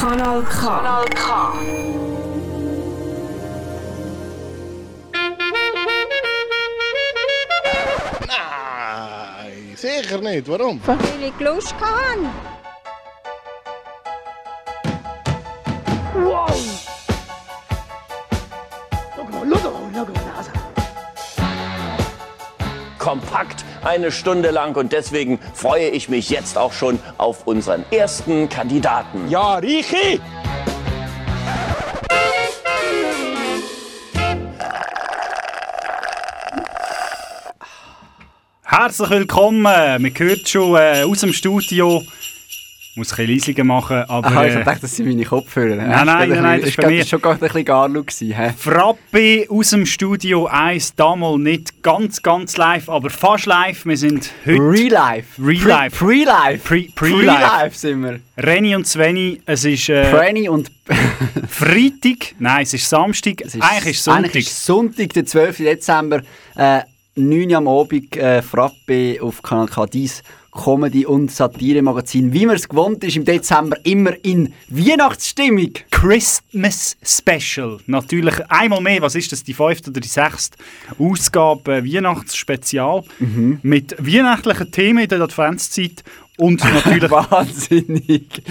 Kanal K. Kanal K. Nein, sicher nicht. Warum? Weil ich Lust kompakt eine Stunde lang und deswegen freue ich mich jetzt auch schon auf unseren ersten Kandidaten. Ja, Richi! Herzlich willkommen. Man hört schon äh, aus dem Studio. Ich muss ein bisschen machen, aber... Aha, ich äh, dachte, das sind meine Kopfhörer. Nein, nein, nein, nein, das ist bei mir. War schon gerade ein bisschen Garlu. gewesen? Frappe aus dem Studio 1, damals nicht ganz, ganz live, aber fast live. Wir sind heute... Real Life. Real Life. Pre Life. Pre- Pre Pre-Life. Life sind wir. Renny und Sveni, es ist äh, Franny und... Freitag, nein, es ist Samstag, Es ist- eigentlich ist Sonntag. Eigentlich ist Sonntag, der 12. Dezember. Äh, 9 Uhr am Abend, äh, Frappe auf Kanal K. Comedy- und Satire-Magazin. Wie man es gewohnt ist, im Dezember immer in Weihnachtsstimmung. Christmas Special. Natürlich einmal mehr, was ist das, die fünfte oder die sechste Ausgabe äh, Weihnachtsspezial Mhm. mit weihnachtlichen Themen in der Adventszeit und natürlich... Wahnsinnig.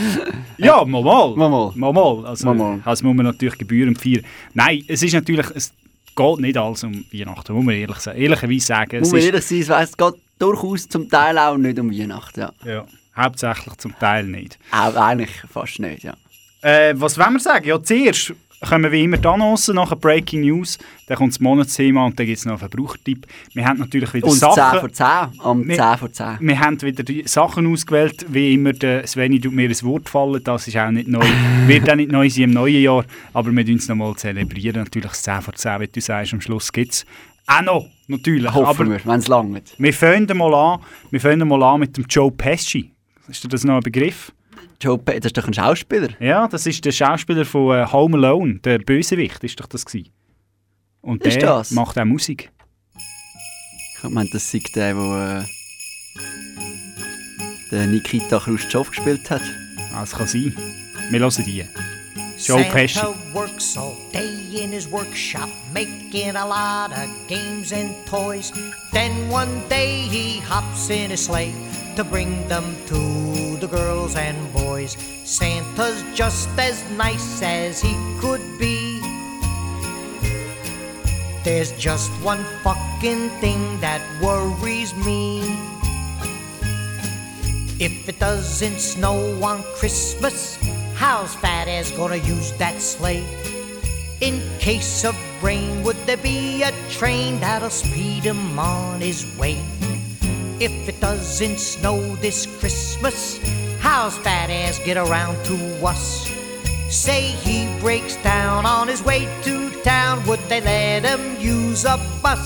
ja, mal mal. Mal mal. Mal mal. Also, Mal mal. Das muss man natürlich gebührend feiern. Nein, es ist natürlich... Es geht nicht alles um Weihnachten, muss man ehrlich sagen. ehrlicherweise sagen. Muss Es man ehrlich sein, es weiss, es geht durchaus zum Teil auch nicht um Weihnachten. Ja. ja, hauptsächlich zum Teil nicht. Auch eigentlich fast nicht, ja. Äh, was wollen wir sagen? Ja, zuerst kommen wie immer die Annoncen, nachher Breaking News, dann kommt das Monatsthema und dann gibt es noch einen Verbrauchertipp. Wir haben natürlich wieder Und 10 Sachen... vor 10, am Wir- 10 vor 10. Wir haben wieder die Sachen ausgewählt, wie immer der Sveni tut mir ein Wort fallen, das ist auch nicht neu, wird auch nicht neu sein im neuen Jahr, aber wir tun es nochmal zelebrieren, natürlich das 10 vor 10, wie du sagst, am Schluss gibt es auch noch, natürlich, Hoffen aber wir, wenn es langt. wir fangen mal an, wir fangen mal an mit dem Joe Pesci. Ist dir das noch ein Begriff? Joe Pe das ist doch ein Schauspieler. Ja, das ist der Schauspieler von äh, Home Alone, der Bösewicht, ist doch das gewesen. Und Ist der das? macht auch Musik. Ich meine, das sei der, der äh, der Nikita Khrushchev gespielt hat. Ah, Das kann sein. Wir hören die. Joe Pesci. Santa works all day in his workshop, making a lot of games and toys. Then one day he hops in his sleigh to bring them to the girls and boys. Santa's just as nice as he could be. There's just one fucking thing that worries me. If it doesn't snow on Christmas, how's Fat Ass gonna use that sleigh? In case of rain, would there be a train that'll speed him on his way? If it doesn't snow this Christmas, how's Fat Ass get around to us? Say he breaks down on his way to town, would they let him use a bus?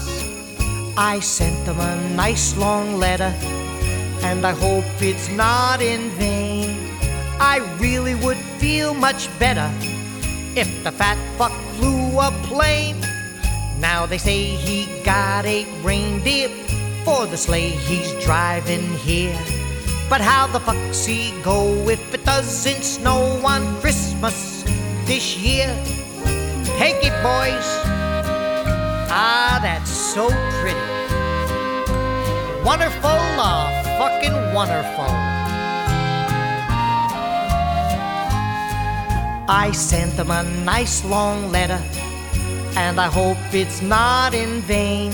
I sent him a nice long letter and I hope it's not in vain. I really would feel much better if the fat fuck flew a plane. Now they say he got eight reindeer for the sleigh he's driving here. But how the fuck's he go if it doesn't snow on Christmas this year? Take it, boys. Ah, that's so pretty. Wonderful, uh, fucking wonderful. I sent him a nice long letter, and I hope it's not in vain.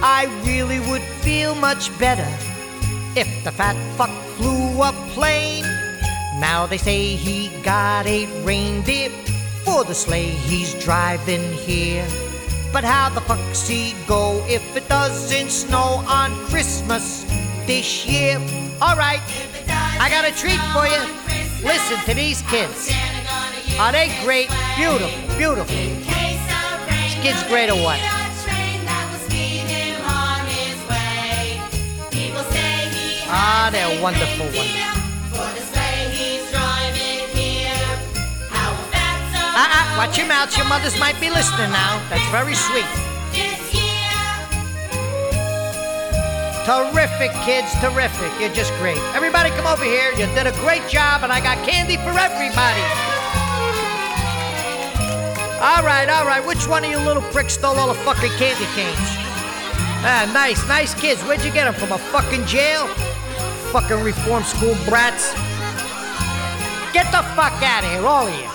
I really would feel much better if the fat fuck flew a plane. Now they say he got eight reindeer for the sleigh he's driving here. But how the fuck's he go if it doesn't snow on Christmas this year? Alright, I got a treat for you. Listen to these kids. Are they great? Beautiful, beautiful. Kid's great or what? Ah, they're wonderful, wonderful. Ah, ah, watch your mouth. Your mothers might be listening now. That's very sweet. Terrific, kids, terrific. You're just great. Everybody come over here. You did a great job, and I got candy for everybody. All right, all right. Which one of you little pricks stole all the fucking candy canes? Ah, nice, nice kids. Where'd you get them? From a fucking jail? Fucking reform school brats. Get the fuck out of here, all of you.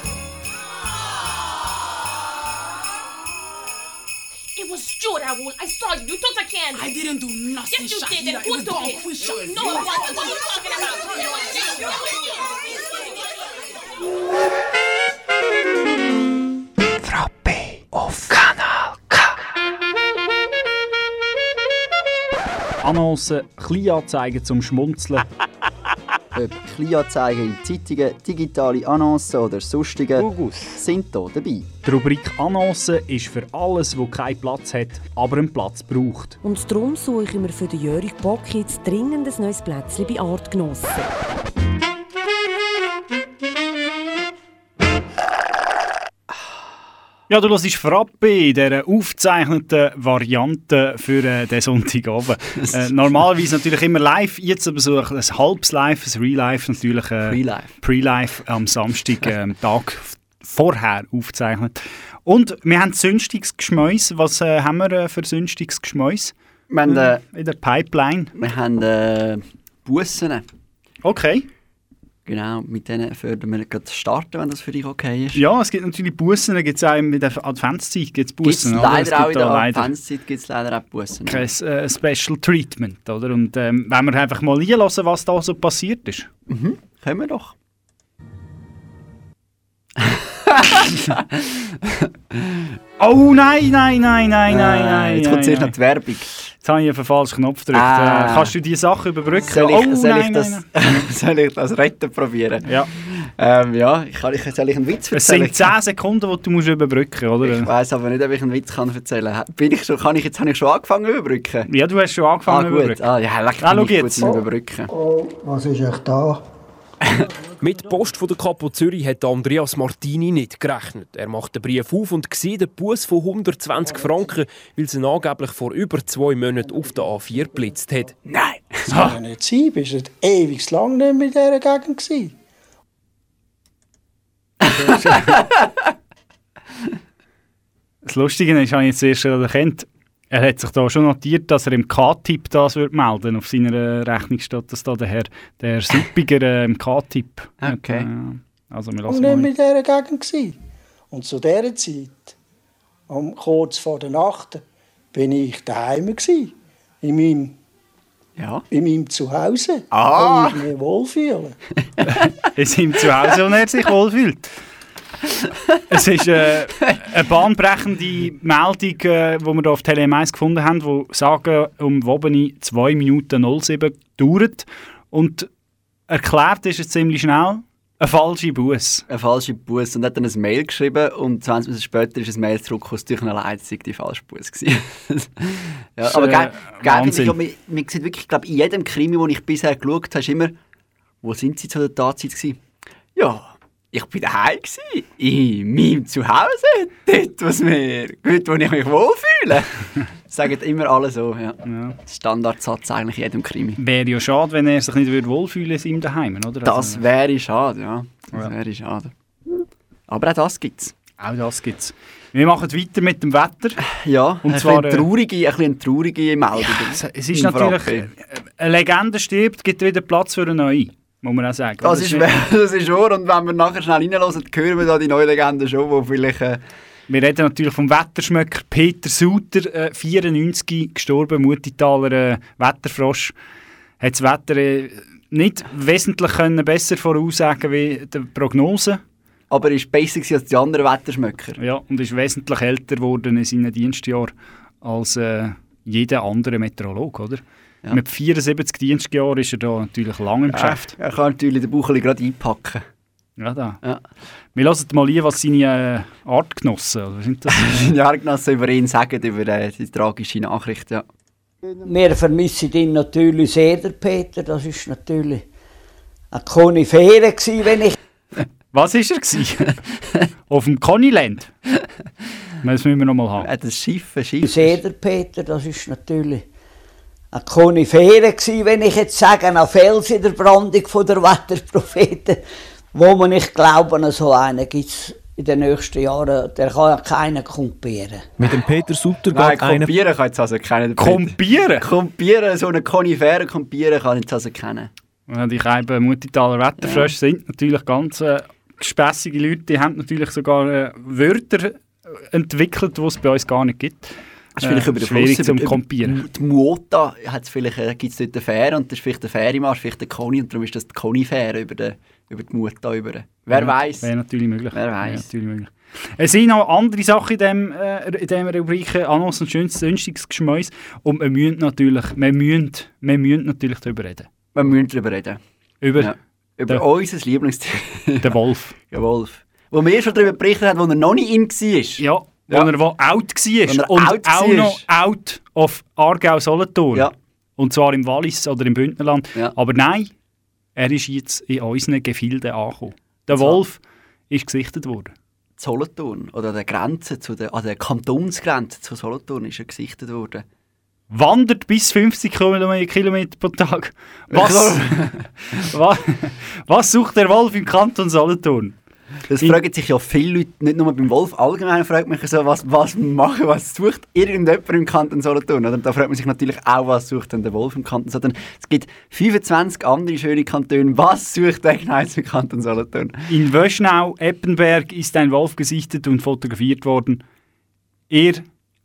It was Stuart, Raoul. I saw you. You took the candy. I didn't do nothing, Yes, you Shahira. did. And It who was took Don it? Fisher. No, what, what are you talking about? Annoncen, Kleinanzeigen zum Schmunzeln. Ob Kleinanzeigen in Zeitungen, digitale Annoncen oder sonstige sind hier dabei. Die Rubrik Annoncen ist für alles, wo keinen Platz hat, aber einen Platz braucht. Und darum suche ich mir für den Jörg Bock jetzt dringend ein neues Plätzchen bei Artgenossen. Ja, du hörst Frappe in dieser aufgezeichneten Variante für äh, den Sonntagabend. äh, normalerweise natürlich immer live, jetzt aber so ein halbes Live, ein Real Life natürlich. Äh, Pre-Live. Pre-Live am Samstag, ähm, Tag vorher aufgezeichnet. Und wir haben sünstiges Geschmäus. Was äh, haben wir äh, für sünstiges Geschmäus Wir haben, äh, in der Pipeline? wir haben äh, Bussen. Okay. Genau, mit denen würden wir gerade starten, wenn das für dich okay ist. Ja, es gibt natürlich Bussen, gibt es auch in der Adventszeit gibt's Gibt es Bussen. oder? Es leider auch in gibt der leider Adventszeit gibt's leider auch Bussen. kein äh, Special Treatment, oder? Und ähm, wenn wir einfach mal einlassen, was da so passiert ist. Können wir doch. Oh nein, nein, nein, nein, nein, nein. Äh, Jetzt kommt nein, zuerst noch nein. die Werbung. Jetzt habe ich den falschen Knopf gedrückt. Ah. Äh, kannst du die Sache überbrücken? Soll ich, oh soll nein, ich, das, nein, nein. soll ich das retten probieren? Ja. Ähm, ja, ich kann, ich, soll ich einen Witz Es erzählen? sind 10 Sekunden, die du musst überbrücken musst, Ich oder? weiß aber nicht, ob ich einen Witz kann erzählen kann. Bin ich schon, kann ich, jetzt habe ich schon angefangen zu überbrücken. Ja, du hast schon Ah, angefangen zu gut. überbrücken. Ah, ja, lecker, Ah, bin ich gut jetzt. im Überbrücken. Was ist echt da? Mit der Post von der Kapo Zürich hat Andreas Martini nicht gerechnet. Er macht den Brief auf und sieht den Bus von 120 Franken, weil sie ihn angeblich vor über zwei Monaten auf der A4 geblitzt hat. Nein! Das kann ja nicht sein. Bist du ewig lang nicht mehr in dieser Gegend gewesen? Das Lustige ist, habe ich jetzt zuerst erkannt, er hat sich da schon notiert, dass er im K-Tipp das wird melden Auf seiner Rechnung steht das da, der Herr, der Suppiger äh, im K-Tipp. hat, Okay. äh, Also wir Und lassen nicht in dieser Gegend gewesen. Und zu dieser Zeit, um, kurz vor der Nacht, bin ich daheim gewesen. In meinem, Ja. in meinem Zuhause. Ah. Wo ich mich wohlfühle. in seinem Zuhause, wo er sich wohlfühlt. es ist äh, eine bahnbrechende Meldung, äh, die wir hier auf Tele 1 gefunden haben, die sagen, um Wobeni 2 Minuten 07 dauert. Und erklärt ist es ziemlich schnell, ein falscher Bus. Ein falscher Bus und hat dann ein Mail geschrieben und 20 Minuten später ist ein Mail zurückgekommen, es durch eine Leitung die falsche Bus gewesen. ja, aber geil, geil ich glaub, man, man sieht wirklich, ich glaube, in jedem Krimi, den ich bisher geschaut habe, immer, wo sind sie zu der Tatzeit gewesen? Ja, ich bin daheim in meinem Zuhause, dort, was mir, dort, wo ich mich wohlfühle. Sagen immer alle so, ja. Ja. Standardsatz eigentlich in jedem Krimi. Wäre ja schade, wenn er sich nicht würde wohlfühlen in seinem Daheim, oder? Das Also, wäre schade, ja. Das Ja. wäre schade. Aber auch das gibt's. auch das gibt es. Wir machen weiter mit dem Wetter. Ja, Und ein zwar, bisschen äh, traurige, ein bisschen traurige Meldung. Es, es ist natürlich, Frappe. äh, eine Legende stirbt, gibt wieder Platz für eine neue, muss man auch sagen. Das ist, das ist wahr. Und wenn wir nachher schnell reinhören, hören wir da die neue Legende schon, wo vielleicht... Äh, Wir reden natürlich vom Wetterschmöcker Peter Suter, äh, 94, gestorben, Mutitaler äh, Wetterfrosch. Hat das Wetter äh, nicht wesentlich können besser voraussagen wie die Prognose. aber er war besser als die anderen Wetterschmöcker. Ja, und ist wesentlich älter geworden in seinen Dienstjahren als äh, jeder andere Meteorolog, oder? Ja. Mit 74 Dienstjahren ist er da natürlich lange im Geschäft. Er kann natürlich den Bucheli gerade einpacken. Ja, da. Ja. Wir hören mal ein, was seine äh, Artgenossen, oder was sind das? Seine Jahrgenossen über ihn sagen, über äh, die tragische Nachricht. Ja. Wir vermissen ihn natürlich sehr, der Peter. Das ist natürlich eine Konifere gewesen, wenn ich... Was war er? gewesen? Auf dem Conyland? Das müssen wir noch mal haben. Das Schiff, ein Schiff. Sehr, der Peter. Das ist natürlich eine Konifere gewesen, wenn ich jetzt sage, ein Fels in der Brandung von der Wetterpropheten, wo man nicht glauben, so einen gibt es in den nächsten Jahren, der kann ja keiner kumpieren. Mit dem Peter Sutter Nein, geht einer... kompieren kann jetzt also keiner. Kompieren? Kompieren, so eine Konifere kompieren kann jetzt also keiner. Ja, die Scheiben Muttitaler Wetterfrösche sind natürlich ganz äh, gespässige Leute. Die haben natürlich sogar äh, Wörter entwickelt, die es bei uns gar nicht gibt. Das ist vielleicht Äh, über den schwierig Fluss, zum über- Kompieren. Die Muota hat's vielleicht, äh, gibt es dort eine Fähre und das ist vielleicht der Fährimarsch, vielleicht der Koni und darum ist das die Konifäre über, den, über die Muota. Über. Wer Ja, weiß? Wäre natürlich möglich. Wer weiß? natürlich möglich. Es sind noch andere Sachen in dem, äh, in dem Rubrik Annos und schönstes sonstiges Geschmäus. Und wir müssen natürlich, wir müssen, wir müssen natürlich darüber reden. Wir müssen darüber reden. Über Ja. Über unser Lieblingstier. den Wolf. Der Wolf. Wo wir schon darüber berichtet haben, wo er noch nicht in war. Ja, wo Ja. er wo out war. Und out auch war. noch out auf Aargau-Solothurn. Ja. Und zwar im Wallis oder im Bündnerland. Ja. Aber nein, er ist jetzt in unseren Gefilden angekommen. Der So. Wolf ist gesichtet worden. Solothurn oder der Grenze, zu der, an der Kantonsgrenze zu Solothurn ist er gesichtet worden. Wandert bis 50 Kilometer Kilometer pro Tag. Was, was, was sucht der Wolf im Kanton Solothurn? Das In- fragen sich ja viele Leute, nicht nur beim Wolf, allgemein fragt man sich so, was, was machen, was sucht irgendjemand im Kanton Solothurn? Oder? Da fragt man sich natürlich auch, was sucht denn der Wolf im Kanton Solothurn? Es gibt 25 andere schöne Kantone, was sucht der genau im Kanton Solothurn? In Wöschnau, Eppenberg ist ein Wolf gesichtet und fotografiert worden. Er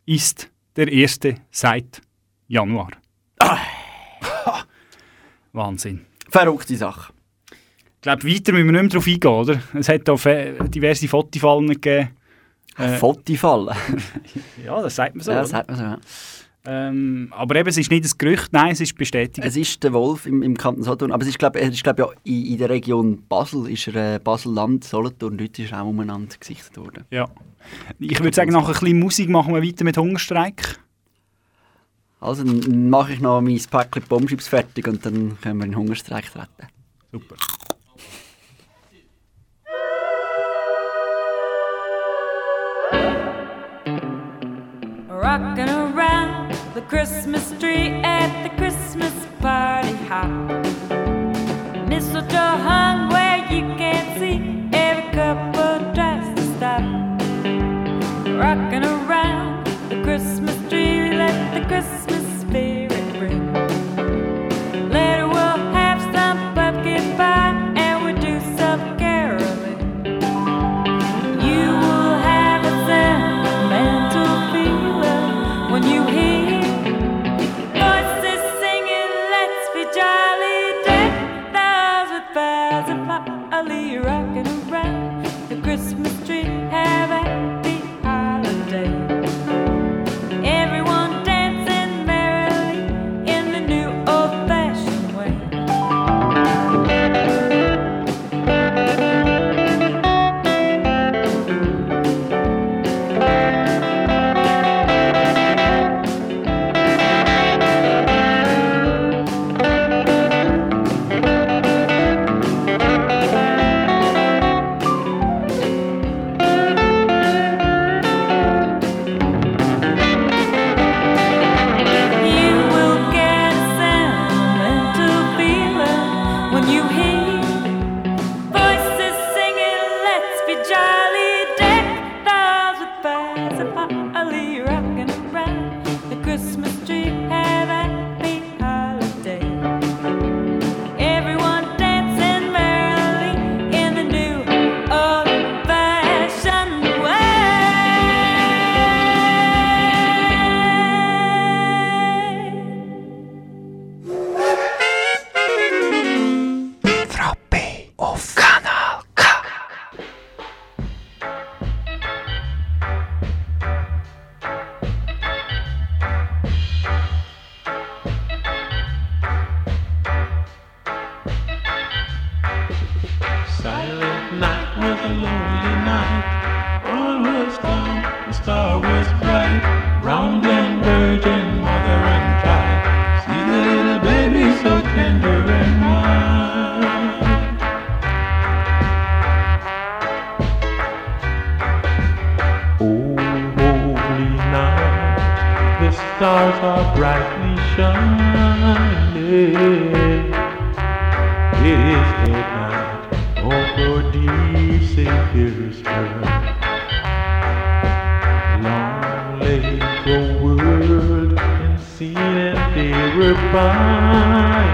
ist der erste seit Januar. Wahnsinn. Verrückte Sache. Ich glaube, weiter müssen wir nicht mehr darauf eingehen, oder? Es hat auch diverse Fotifallen gegeben. Äh, Fotifallen? ja, das sagt man so. ja, das sagt man so. Ja. Ähm, aber eben, es ist nicht ein Gerücht, nein, es ist bestätigt. Es ist der Wolf im, im Kanton Solothurn, aber es ist, glaube ich, glaub, ja, in, in der Region Basel, ist er äh, Basel-Land, Solothurn, dort ist er auch umeinander gesichtet worden. ja. Ich würde sagen, nach ein bisschen Musik machen wir weiter mit Hungerstreik. Also dann mache ich noch mein Päckchen Bombschips fertig und dann können wir in den Hungerstreik treten. Super. Rocking around the Christmas tree at the Christmas party hop. Mistletoe hung where you can't see, every couple tries to stop. Rocking around the Christmas tree, let the Christmas Bye.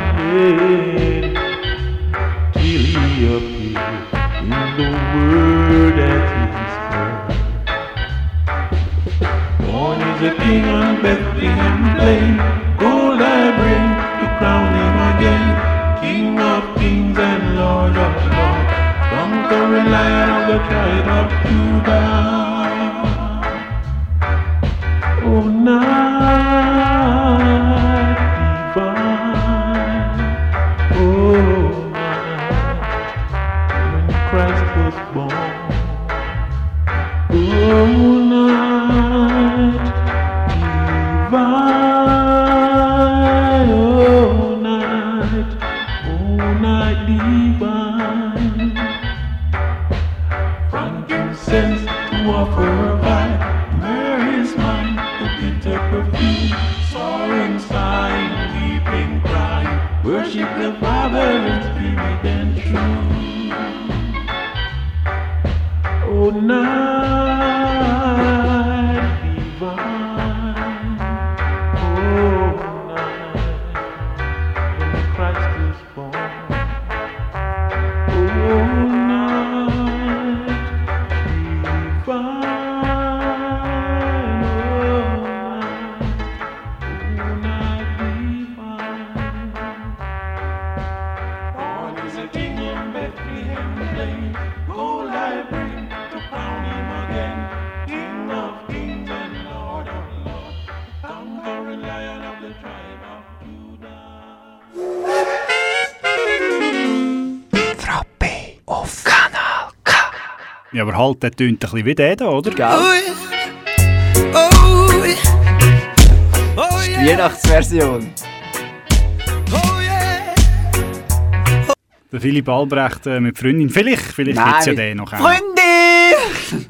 Ja, aber halt, der tönt ein bisschen wie der da, oder? Die Weihnachtsversion. Der Philipp Albrecht äh, mit Freundin. Vielleicht, vielleicht gibt es ja den noch. Freundin!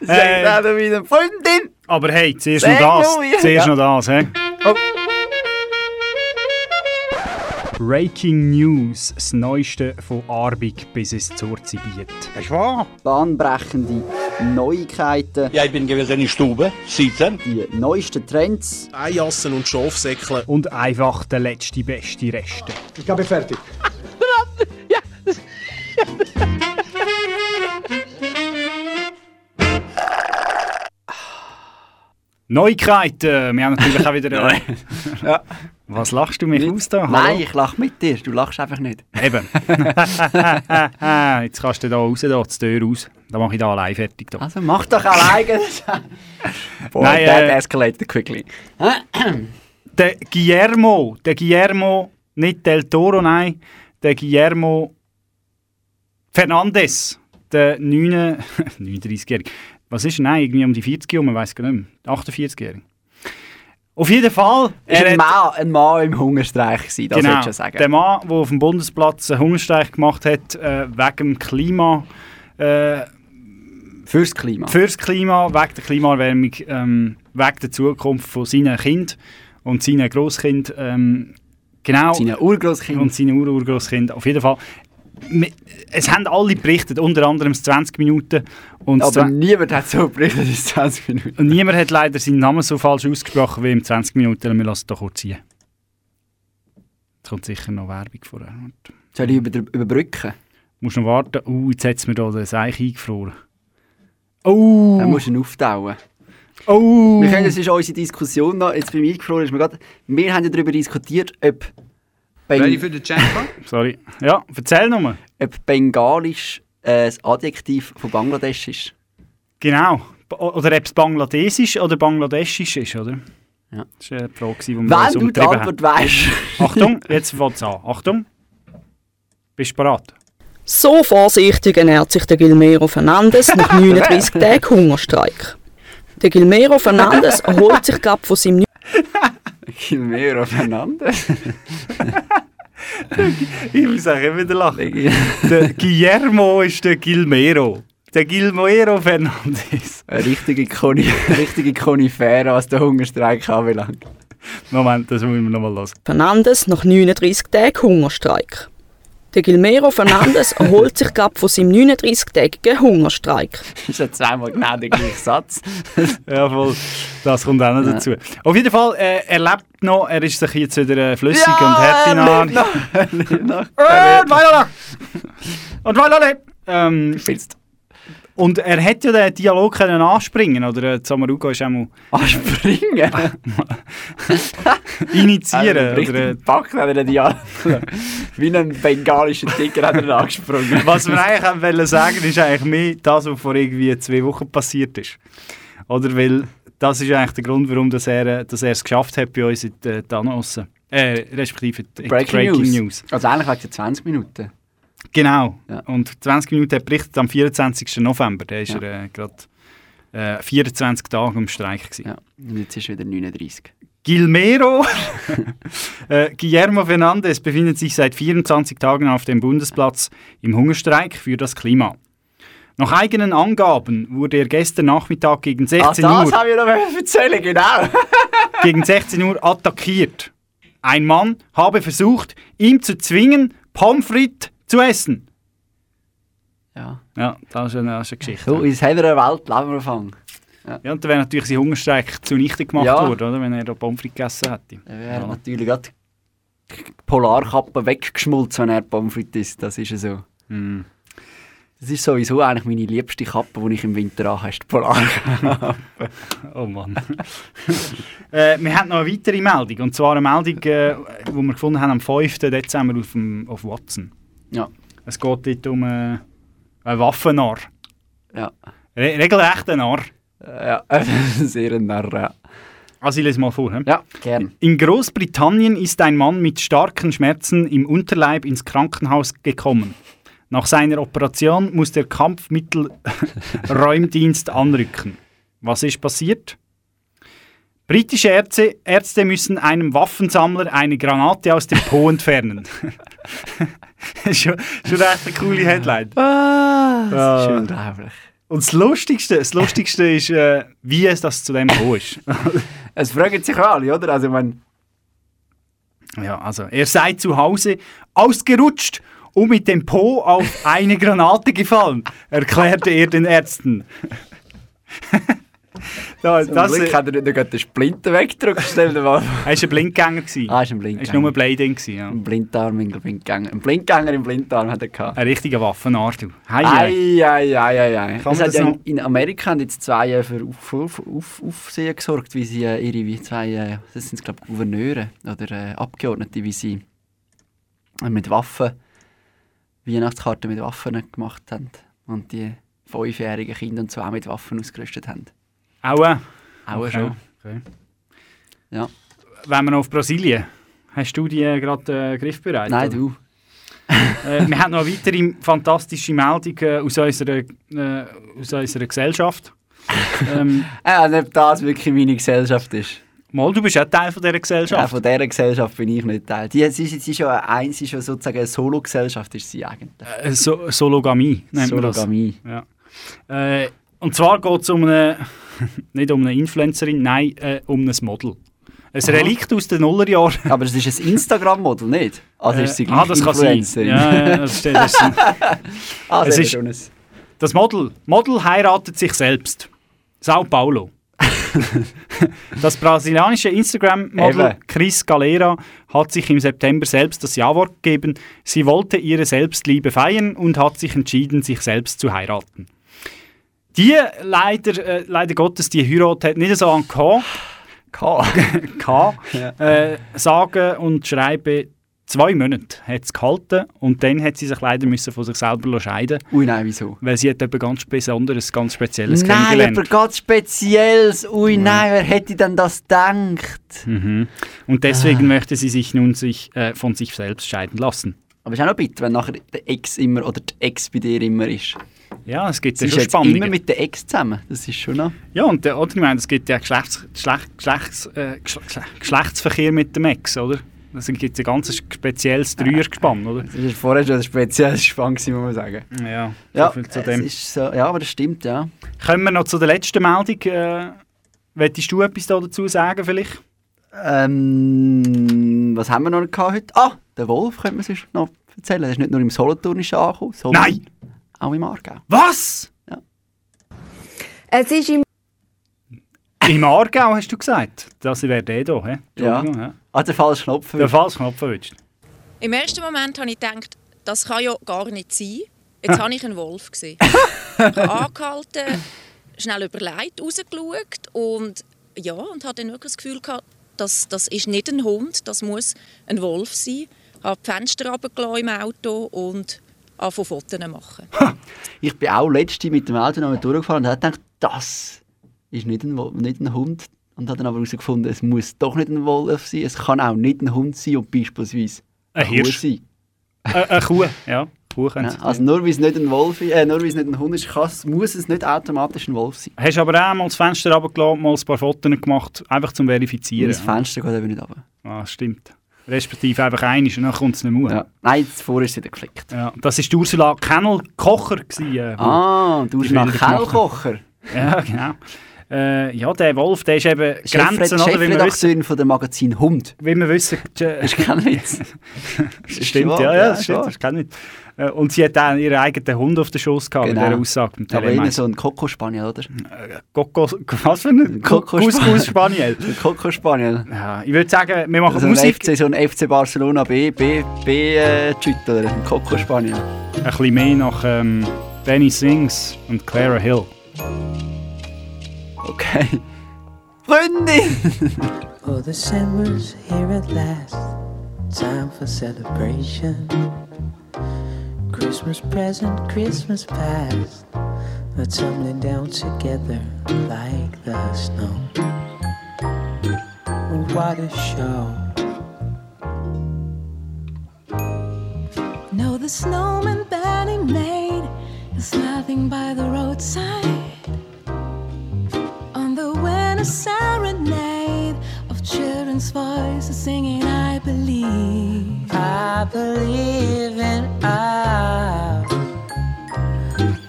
Sag Äh, wieder Freundin! Aber hey, zuerst Sag noch das. Zuerst Ja. noch das, hä? Oh. Breaking News, das Neueste von Arbig bis es zur Zibiet. Das wahr. Bahnbrechende Neuigkeiten. Ja, ich bin gewesen in der Stube, sitzen. Die neuesten Trends. Eijassen und Schafsäckle. Und einfach der letzte, beste Reste. Ich habe fertig. Neuigkeiten! Wir haben natürlich auch wieder... Ja. Was lachst du mich aus da? Nein, Hallo? ich lache mit dir. Du lachst einfach nicht. Eben. Jetzt kannst du da raus, da, die Tür raus. Da mache ich da allein fertig. Da. Also mach doch alleine. Boy, Nein, that äh, escalated quickly. Der Guillermo, der Guillermo, nicht Del Toro, nein, der Guillermo Fernandes, der 9 39-Jährige. Was ist er? Nein, irgendwie um die 40 herum, ich weiß gar nicht mehr. 48-Jährige. Auf jeden Fall. Er war ein, Mann- ein Mann im Hungerstreich, gewesen, das genau, schon sagen. der Mann, der auf dem Bundesplatz einen Hungerstreich gemacht hat, äh, wegen dem Klima. Äh, Fürs Klima. Fürs Klima, wegen der Klimaerwärmung, ähm, wegen der Zukunft von seinen Kind und seinen Grosskind. Ähm, genau. Seine Urgroßkind. Und seine Ur-Urgroßkind. Auf jeden Fall. Es haben alle berichtet, unter anderem das 20 Minuten. Und das Aber niemand hat so berichtet in 20 Minuten. und niemand hat leider seinen Namen so falsch ausgesprochen wie im 20 Minuten. Wir lassen es doch kurz ziehen. Jetzt kommt sicher noch Werbung vorher. Soll ich über, überbrücken? Musst noch warten. Uh, jetzt hat es mir da den Seich eingefroren. Oh! Dann musst du ihn auftauen. Oh! Wir können, das ist unsere Diskussion noch. Jetzt ich eingefroren. Ist mir grad, wir haben ja darüber diskutiert, ob... Ready für den Chamber? Sorry. Ja, erzähl nochmal. Ob Bengalisch äh, das Adjektiv von Bangladesch ist. Genau. Oder ob es Bangladesisch oder Bangladeschisch ist, oder? Ja. Das war die Frage, die wir Wenn uns du die Antwort weisst. Achtung, jetzt fängt es an. Achtung. Bist du bereit? So vorsichtig ernährt sich der Gilmero Fernandes nach 39 Tagen Hungerstreik. Der Gilmero Fernandes erholt sich gerade von seinem Gilmero Fernandes? ich muss auch immer wieder lachen. der Guillermo ist der Gilmero. Der Gilmero Fernandes. Eine richtige, Koni richtige Konifere, was der Hungerstreik anbelangt. Moment, das müssen wir nochmal hören. Fernandes nach 39 Tagen Hungerstreik. Der Gilmero Fernandes erholt sich gerade von seinem 39-tägigen Hungerstreik. ist ja zweimal genau der gleiche Satz. ja, voll. Das kommt auch noch Ja. dazu. Auf jeden Fall, äh, er lebt noch, er ist sich jetzt wieder äh, flüssig Ja, und härte er nah. lebt noch, er lebt noch. Und weiter! Und weiter! Ähm, und er hätte ja den Dialog können anspringen oder äh, ist auch mal Anspringen? initiieren. Also, oder, äh, gepackt hat er die an. Wie ein bengalischer Tiger hat er angesprungen. Was wir eigentlich wollen sagen, ist eigentlich mehr das, was vor irgendwie zwei Wochen passiert ist. Oder weil das ist eigentlich der Grund, warum dass er, äh, dass er es geschafft hat bei uns in äh, Thanos. Äh, respektive die Breaking, News. Also eigentlich wegen der 20 Minuten. Genau. Und 20 Minuten hat berichtet am 24. November. Da war Ja. er äh, gerade äh, 24 Tage im Streik. Gewesen. Ja. Und jetzt ist wieder 39. Gilmero äh, Guillermo Fernandes befindet sich seit 24 Tagen auf dem Bundesplatz im Hungerstreik für das Klima. Nach eigenen Angaben wurde er gestern Nachmittag gegen 16 ah, das Uhr habe ich noch erzählen, genau. gegen 16 Uhr attackiert. Ein Mann habe versucht, ihm zu zwingen, Pommes frites zu essen. Ja. Ja, das ist eine, das ist eine Geschichte. So, in einer Welt leben wir anfangen. Ja, und dann wäre natürlich sein Hungerstreik zunichte gemacht Ja. worden, oder? wenn er da Pommes frites gegessen hätte. Er wäre natürlich gerade die Polarkappe weggeschmolzen, wenn er Pommes frites isst. Das ist ja so. Hm. Das ist sowieso eigentlich meine liebste Kappe, die ich im Winter anhabe, ist die Polarkappe. Oh Mann. äh, wir haben noch eine weitere Meldung. Und zwar eine Meldung, äh, die wir gefunden haben am 5. Dezember auf, dem, auf Watson. Ja. Es geht dort um äh, einen Waffennarr. Ja. Re regelrecht ein Narr. Ja, sehr ein Narr, ja. Also ich lese mal vor. hä? Ja, gern. In Großbritannien ist ein Mann mit starken Schmerzen im Unterleib ins Krankenhaus gekommen. Nach seiner Operation muss der Kampfmittelräumdienst anrücken. Was ist passiert? Britische Ärzte, Ärzte müssen einem Waffensammler eine Granate aus dem Po entfernen. schon, schon echt eine coole Headline. Ah, das ist Ah. unglaublich. Und das Lustigste, das Lustigste ist, äh, wie es das zu dem gekommen ist. Es fragen sich alle, oder? Also, ich meine, Ja, also er sei zu Hause ausgerutscht und mit dem Po auf eine Granate gefallen, erklärte er den Ärzten. da, zum das, Glück äh, hat er nicht den Splinter weggedrückt. Stell dir mal vor. er war ein Blindgänger. gewesen. Ah, ist ein Er Blindgänger. war nur ein Blading. gewesen, Ja. Ein Blinddarm, ein Blindgänger. Ein Blindgänger im Blinddarm hat er gehabt. Ein richtiger Waffenarsch, du. Hei, hei. Ei, ei, ei, ei, das ja in, Amerika haben jetzt zwei Jahre für auf, auf, auf, Aufsehen gesorgt, wie sie äh, ihre wie zwei, äh, das sind glaube Gouverneure oder äh, Abgeordnete, wie sie äh, mit Waffen, Weihnachtskarten mit Waffen gemacht haben und die fünfjährigen Kinder und auch mit Waffen ausgerüstet haben. Aua. Auch Okay, schon. okay. Ja. Wenn wir noch auf Brasilien. Hast du die äh, gerade äh, griffbereit? Nein, oder? du. äh, wir haben noch eine weitere fantastische Meldung äh, aus, unserer, äh, aus unserer Gesellschaft. ähm, Ja, also ob das wirklich meine Gesellschaft ist. mal, du bist auch Teil von dieser Ja, Gesellschaft. von dieser Gesellschaft bin ich nicht Teil. Die, sie, sie, ist ja ein, sie ist ja sozusagen eine Solo-Gesellschaft, ist sie eigentlich. Äh, so Sologamie nennt man das. Sologamie. Ja. Äh, und zwar geht es um eine, nicht um eine Influencerin, nein, äh, um ein Model. Ein. Relikt aus den Nullerjahren. Aber es ist ein Instagram-Model, nicht? Also ist sie Äh, gleich ah, das kann sein. Ja, das steht- das ist- ah, Es sehr ist- schönes. Das Model, Model heiratet sich selbst. Sao Paulo. das brasilianische Instagram-Model. Chris Galera hat sich im September selbst das Ja-Wort gegeben. Sie wollte ihre Selbstliebe feiern und hat sich entschieden, sich selbst zu heiraten. Die leider, äh, leider Gottes, die Heirat hat nicht so an K. K. K. Ja. Äh, sagen und schreiben, zwei Monate hat es gehalten und dann hat sie sich leider müssen von sich selber scheiden Ui, nein, wieso? weil sie hat etwas ganz Besonderes, ganz Spezielles Nein, kennengelernt. aber ganz Spezielles. Ui, nein, wer hätte denn das gedacht? Mhm. Und deswegen Ah. möchte sie sich nun sich, äh, von sich selbst scheiden lassen. Aber ist auch noch bitter, wenn nachher der Ex immer oder die Ex bei dir immer ist. Ja, es gibt ja schon Spannungen. immer mit der Ex zusammen. Das ist schon noch... Ja, und der, oder ich meine, es gibt ja Geschlechts, Geschlecht, Geschlechts, äh, Geschle- Geschlechtsverkehr mit dem Ex, oder? Es gibt ein ganz spezielles Dreiergespann, oder? Das war vorher schon ein spezielles Spann, muss man sagen. Ja, Ja, so viel zu es dem. ist so, ja, aber das stimmt, ja. Kommen wir noch zu der letzten Meldung. Äh, Möchtest du etwas da dazu sagen vielleicht? Ähm, was haben wir noch gehabt heute? Ah, der Wolf könnte man sonst noch erzählen. Der ist nicht nur im Solothurnischen angekommen, Nein! Auch im Aargau. Was? Es ist im Im Aargau hast du gesagt. Das wäre der hier. hä? Entschuldigung, ja. Ah, der falsche Knopf. Der falsche Knopf erwischt. Im ersten Moment habe ich gedacht, das kann ja gar nicht sein. Jetzt habe ich einen Wolf gesehen. ich habe angehalten, schnell überlegt, rausgeschaut und ja, und hatte dann wirklich das Gefühl gehabt, das, das ist nicht ein Hund, das muss ein Wolf sein. Ich habe die Fenster runtergelassen im Auto und angefangen Fotos machen. Ich bin auch letzte mit dem Auto noch durchgefahren und habe gedacht, das ist nicht ein, nicht ein Hund. Und habe dann aber herausgefunden, es muss doch nicht ein Wolf sein. Es kann auch nicht ein Hund sein und beispielsweise Ein eine Hirsch. Kuh sein. Äh, eine Kuh, ja. Kuh Ja, also nur weil es nicht ein Wolf ist, äh, nur weil es nicht ein Hund ist, muss es nicht automatisch ein Wolf sein. Hast aber auch mal das Fenster runtergelassen, mal ein paar Fotos gemacht, einfach zum Verifizieren. Das Fenster geht eben nicht runter. Ah, stimmt. Respektive einfach einiges und dann kommt es nicht mehr. Ja. Nein, zuvor ist wieder geflickt. Ja, das war Ursula Kennel-Kocher. äh, Ah, die du bist nach Bilder gemacht hat. Kennelkocher. Ja, genau. Äh, ja, der Wolf, der ist eben Chefred Grenzen, oder? Wie wir wissen. Von dem Magazin Hund. Wie wir wissen. Ist kein Witz. Stimmt, ja, ja, das stimmt, das ist kein Witz. Äh, Und sie hat auch ihren eigenen Hund auf den Schoß gehabt, mit dieser Aussage. Mit Aber MS. so ein Coco-Spaniel, oder? Coco, was für ein Couscous Spaniel? Ein Coco-Spaniel. Ja, ich würde sagen, wir machen so Musik. FC, so ein FC Barcelona B, B, B, äh, oder? Ein Coco-Spaniel. Ein bisschen mehr nach ähm, Benny Sings und Clara Hill. Okay. Freundin! Oh, December's here at last. Time for celebration. Christmas present, Christmas past. We're tumbling down together like the snow. What a show. No, the snowman that he made is laughing by the roadside. The serenade of children's voices singing, I believe. I believe in I.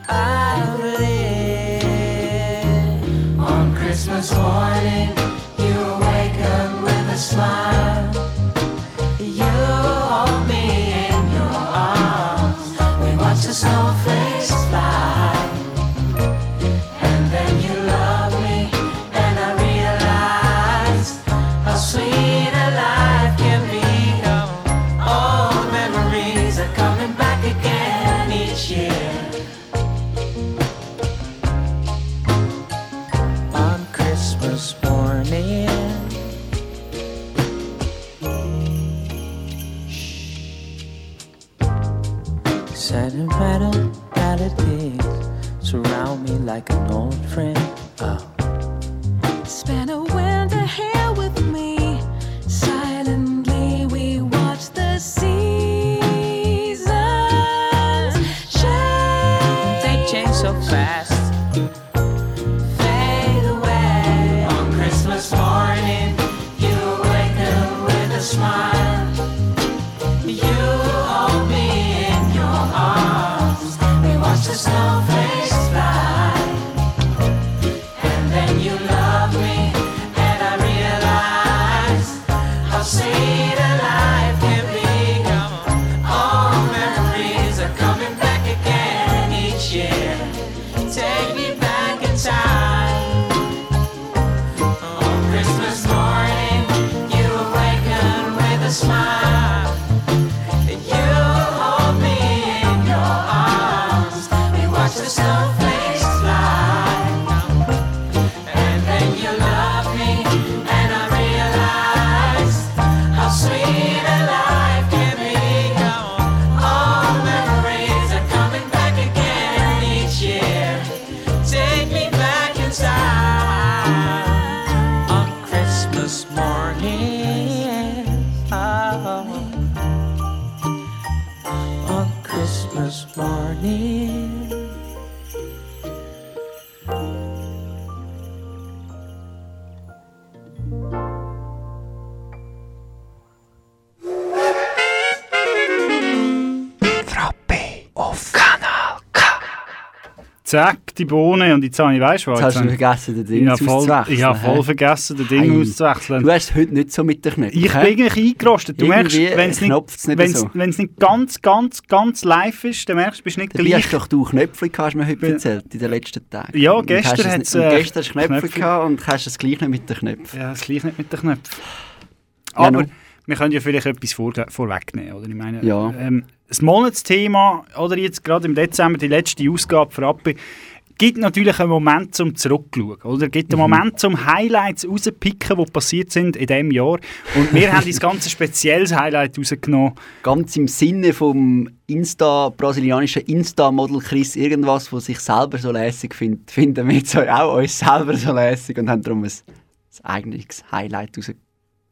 I believe. On Christmas morning, you awaken with a smile. Zack, die Bohne und jetzt habe ich, weißt du was? Jetzt hast du vergessen, den Ding auszuwechseln, Ich habe voll vergessen, den Ding auszuwechseln. Du hast heute nicht so mit den Knöpfen. Ich bin eigentlich eingerostet. Du merkst, wenn es nicht, knopft's nicht wenn's, so. wenn's nicht ganz, ganz, ganz live ist, dann merkst du, bist nicht Dabei gleich. hast doch du hast du mir heute erzählt, in den letzten Tagen. Ja, gestern hast es äh, Gestern hast du Knöpfe, Knöpfe- gehabt und hast es gleich nicht mit den Knöpfen. Ja, das gleich nicht mit den Knöpfen. Ja, Aber no. wir können ja vielleicht etwas vor, vorwegnehmen, oder? Ich meine, Ja. ähm, das Monatsthema, oder jetzt gerade im Dezember, die letzte Ausgabe für Appi, gibt natürlich einen Moment zum Zurückschauen, oder? Gibt einen Mhm. Moment zum Highlights rauspicken, die passiert sind in diesem Jahr. Und wir haben das ganz spezielles Highlight rausgenommen. Ganz im Sinne vom Insta, brasilianischen Insta-Model Chris irgendwas, was sich selber so lässig findet, finden wir jetzt auch uns selber so lässig und haben darum ein, ein eigenes Highlight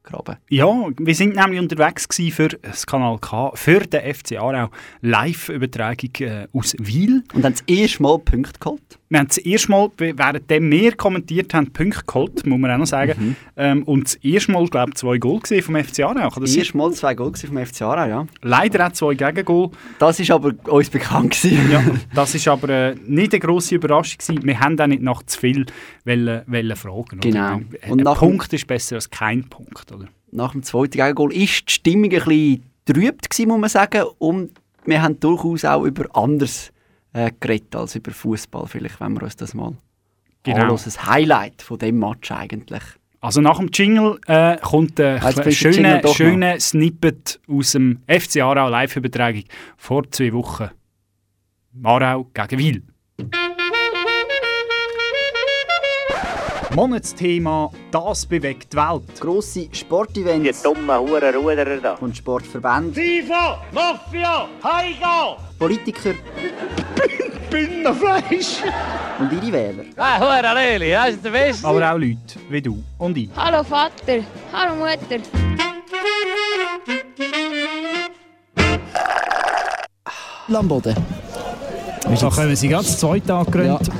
rausgegraben. Ja, wir sind nämlich unterwegs gewesen für das Kanal K, für den FC Aarau Live-Übertragung äh, aus Wiel. Und haben das erste Mal Punkte geholt. Wir haben das erste Mal, währenddem wir kommentiert haben, Punkte geholt, muss man auch noch sagen. Mhm. Ähm, und das erste Mal, glaube ich, zwei Goal vom FC Aarau. Das erste Mal zwei Goal vom FC Aarau, ja. Leider auch zwei Gegengol. Das ist aber uns bekannt gewesen. Ja, das ist aber äh, nicht eine grosse Überraschung gewesen. Wir haben auch nicht nach zu viel wollen, wollen fragen. Oder? Genau. Ein, Und ein Punkt ist besser als kein Punkt, oder? Nach dem zweiten Gegengol ist die Stimmung ein bisschen trübt gewesen, muss man sagen. Und wir haben durchaus auch über anderes äh, geredet als über Fußball. Vielleicht, wenn wir uns das mal Genau. anschauen. Das Highlight von dem Match eigentlich. Also nach dem Jingle äh, kommt ein doch noch. schöner Snippet aus dem FC Aarau Live-Übertragung vor zwei Wochen. Aarau gegen Wil. Monatsthema «Das bewegt die Welt». Grosse Sportevents. Die dummen Hurenruderer da. Und Sportverbände. FIFA, Mafia, Heiga! Politiker. Bündnerfleisch! Und ihre Wähler. Ah, Hure Leli, das ist der Beste. Aber auch Leute wie du und ich. Hallo Vater, hallo Mutter. Lamboden. Da kommen sie gerade zu zweit angerannt. Ja,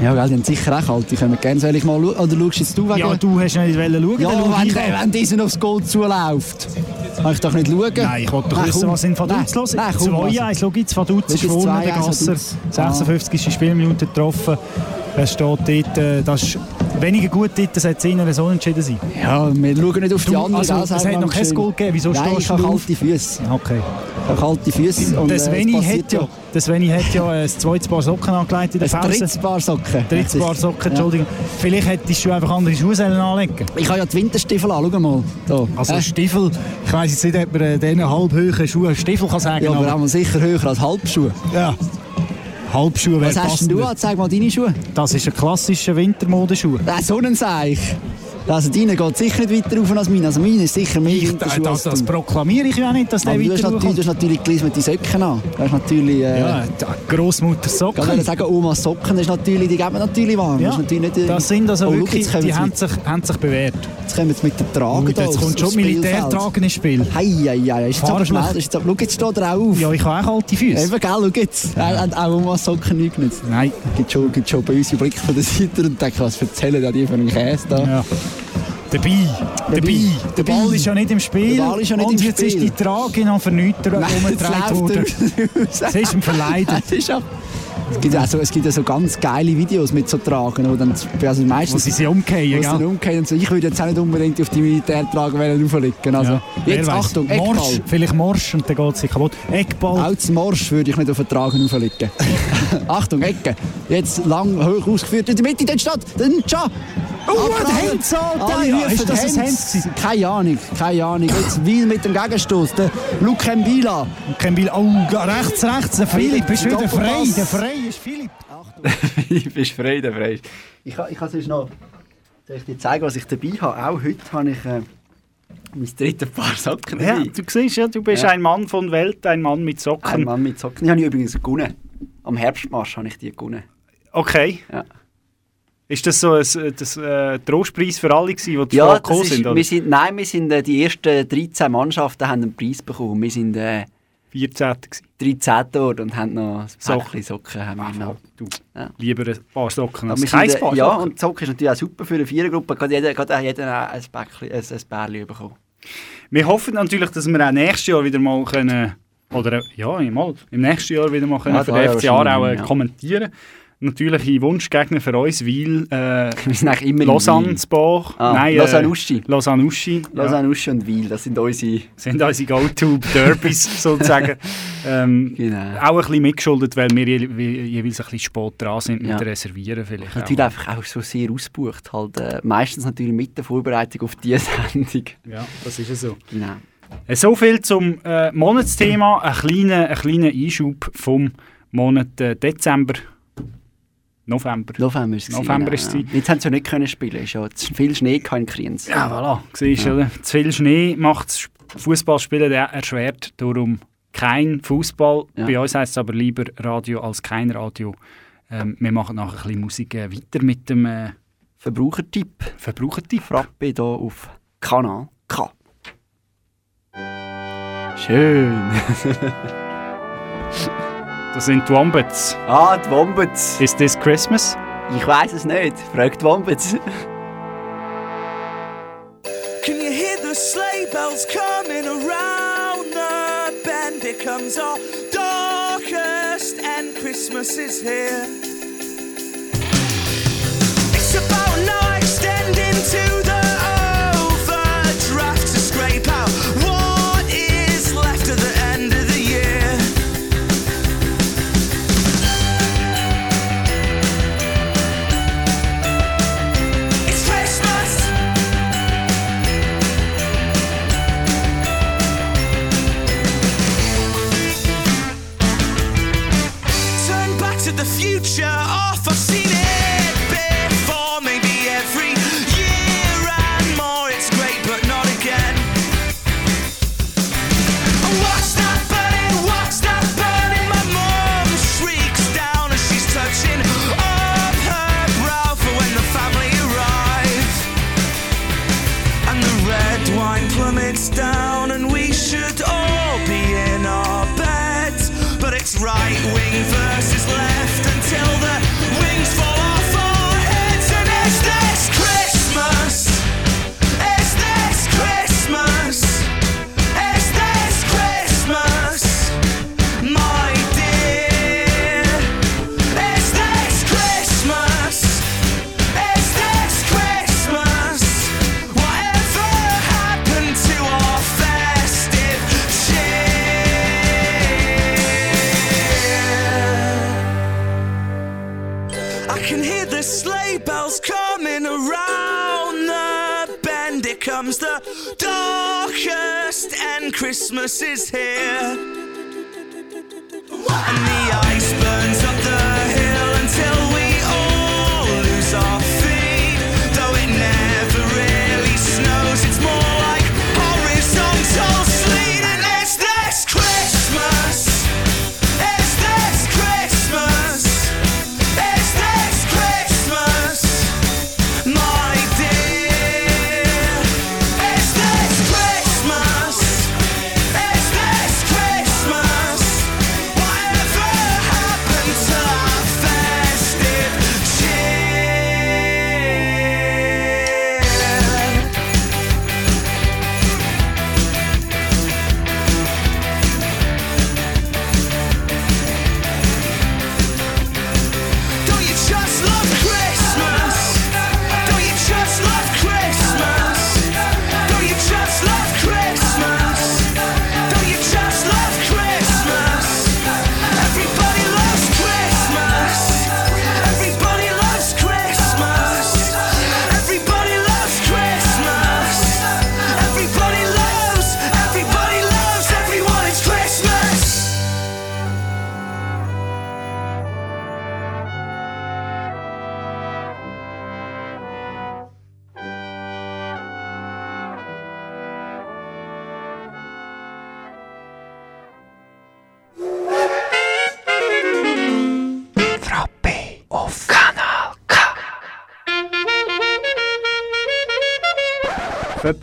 gell, die haben sicher auch kalt. Die können gerne, soll ich mal schauen? Oder schaust jetzt du wegen... Ja, du hast nicht wollen schauen. Ja, wenn, an. wenn dieser aufs Goal zuläuft. Kann ich doch nicht schauen? Nein, ich wollte doch wissen, was in Vaduz los ist. nein, komm, 2-1, also. schau jetzt, Vaduz ist vorne, der 2-1 Gasser. Vaduz. 56. Spielminute getroffen. Es steht dort, äh, das ist weniger gut dort, das hätte es so entschieden sein. Ja, wir schauen nicht auf die Du, anderen. also, es hat noch kein. Goal gegeben. Wieso Nein, stehst du auf? kalte Füße. Okay. Ich habe kalte Füße. und, äh, Sveni passiert hat ja, der Sveni hat ja ein zweites Paar Socken angelegt in der Ein Pause. drittes Paar Socken. Drittes Paar Socken, Entschuldigung. Vielleicht hättest du einfach andere Schuhe anlegen Ich habe ja die Winterstiefel an, schau mal. Da. Also Äh? Stiefel, ich weiss jetzt nicht, ob man äh, diesen halbhöhen Schuhen Stiefel kann sagen Ja, aber aber sicher höher als Halbschuhe. Ja. Halbschuhe wäre Was hast denn du an? Zeig mal deine Schuhe. Das ist ein klassischer Wintermodeschuh. Äh, so ein Seich. Also deine geht sicher nicht weiter rauf als meine. Also meine ist sicher mehr Ich, Winterschuhe das, das du. proklamiere ich ja nicht, dass der weiter natürlich, du hast natürlich gleich mit den Socken an. Du hast natürlich... Äh, Ja, die Großmutter Socken. Ich würde sagen, Omas Socken ist natürlich, die geben natürlich warm. Ja, das, ist natürlich nicht, das sind also Oh, wirklich, die haben sich, haben sich bewährt. Jetzt kommen wir mit den Tragen da jetzt kommt schon Militärtragen ins Spiel. Hei, hei, hei. Ist jetzt aber schnell. Ist jetzt, schau, jetzt steht er auch auf. Ja, ich habe auch kalte Füße. Eben, gell, schau jetzt. Er hat auch Omas Socken nicht genutzt. Nein. Gibt schon, gibt schon bei uns einen Blick von der Seite und denkt, was erzählen die für einen Käse da? Ja. Dabei, dabei, der Ball ist ja nicht im Spiel. Der Ball ist ja nicht und im jetzt Spiel. ist die Trage noch jetzt umgedreht worden. er Sie ist ihm verleidet. Es Es gibt, ja so, es gibt ja so ganz geile Videos mit so Tragen, wo dann also meistens, Wo sie sie umkehren, dann umkehren so. Ich würde jetzt auch nicht unbedingt auf die Militärtragen wollen rauflegen. Also, Ja, jetzt. Achtung, Morsch, Eckball. vielleicht Morsch und dann geht sie kaputt. Eckball. Auch zum Morsch würde ich nicht auf den Tragen auflegen. Achtung, Ecke. Jetzt lang hoch ausgeführt. In der Mitte, dort steht der Ncha. Oh, ein Hens, Alter! Alle Ja, rufen ist das ein Hens. Hens Keine Ahnung, keine Ahnung. Jetzt Wil mit dem Gegenstoß. Der Luke Mbila. Kembil, oh, rechts, rechts, der Philipp ist wieder frei. Der frei ist Philipp. ich bin frei, der frei. Ich, ha- ich kann sonst noch soll ich dir zeigen, was ich dabei habe. Auch heute habe ich äh, mein drittes Paar Socken Ja, dabei. du siehst ja, du bist Ja. ein Mann von Welt, ein Mann mit Socken. Ein Mann mit Socken. Die habe ich übrigens gewonnen. Am Herbstmarsch habe ich die gewonnen. Okay. Ja. Ist das so ein das, äh, Trostpreis für alle gewesen, die Ja, gekommen sind? Oder? wir sind, nein, wir sind äh, die ersten 13 Mannschaften haben einen Preis bekommen. Wir sind äh, 14. gewesen. 13. geworden und haben noch ein Socken. Socken. Haben wir noch. Du, Ja. lieber ein paar Socken als kein sind, Paar äh, ja, Socken. und Socken ist natürlich auch super für eine Vierergruppe. Gerade jeder, gerade jeder ein Päckchen, ein, ein Bärchen bekommen. Wir hoffen natürlich, dass wir auch nächstes Jahr wieder mal können oder äh, ja, mal, im nächsten Jahr wieder mal können Ja, für den FCA auch wahrscheinlich, äh, ja. kommentieren. Natürliche Wunschgegner für uns, weil äh, immer Lausanne Bach. Ah, Nein, Lausanne-Uschi. Äh, Lausanne-Uschi. ja. Lausanne-Uschi und Wiel, das sind unsere... sind unsere Go-To-Derbys sozusagen. Ähm, Genau. Auch ein bisschen mitgeschuldet, weil wir je, je, jeweils ein bisschen spät dran sind mit Ja. Reservieren vielleicht. Natürlich auch. einfach auch so sehr ausgebucht. Halt, äh, meistens natürlich mit der Vorbereitung auf diese Sendung. Ja, das ist ja so. Genau. Äh, So viel zum äh, Monatsthema. Ein kleiner, ein kleiner Einschub vom Monat äh, Dezember. November. November ist es. November genau, ist ja. Jetzt haben sie ja nicht können spielen. Es ist ja zu viel Schnee gehabt in Kriens. Ja, voilà. Siehst Ja. Zu viel Schnee macht das Fußballspielen er- erschwert. Darum kein Fußball. Ja. Bei uns heißt es aber lieber Radio als kein Radio. Ähm, wir machen nachher ein bisschen Musik äh, weiter mit dem äh, Verbrauchertipp. Verbrauchertipp. Frappe hier auf Kanal K. Schön. Das sind die Wombats. ah, die Wombats. Is this Christmas? Ich weiß es nicht. Fragt die Wombats. Can you hear the sleigh bells coming around the bend? It comes our darkest and Christmas is here. Christmas is here.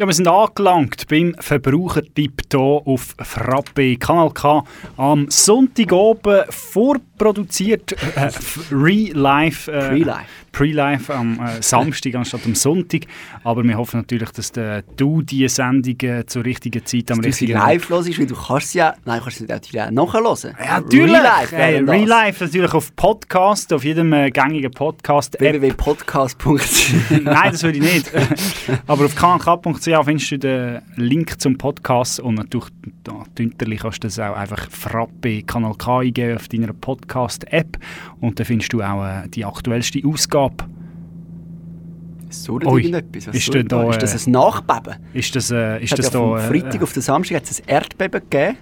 Ja, wir sind angelangt beim Verbrauchertipp hier auf Frappe Kanal K. Am Sonntagabend vorproduziert, äh, Re-Live. Äh, Pre-Live. Pre-Live am äh, Samstag anstatt am Sonntag. Aber wir hoffen natürlich, dass der, du diese Sendung äh, zur richtigen Zeit am Dass du richtigen live hörst, weil du kannst ja... Nein, du kannst sie nicht auch nachhören. Ja, natürlich. Re-Live Hey. Re-Live natürlich auf Podcast, auf jedem äh, gängigen Podcast. www.podcast.ch Nein, das würde ich nicht. Aber auf knk.ch findest du den Link zum Podcast und natürlich da kannst du das auch einfach Frappe Kanal K eingeben auf deiner Podcast-App und dann findest du auch äh, die aktuellste Ausgabe. So Ui, irgendetwas. Was ist da, ist das äh, ein Nachbeben? Ist das, äh, ist das ja vom da... äh, Freitag auf den Samstag hat es ein Erdbeben gegeben.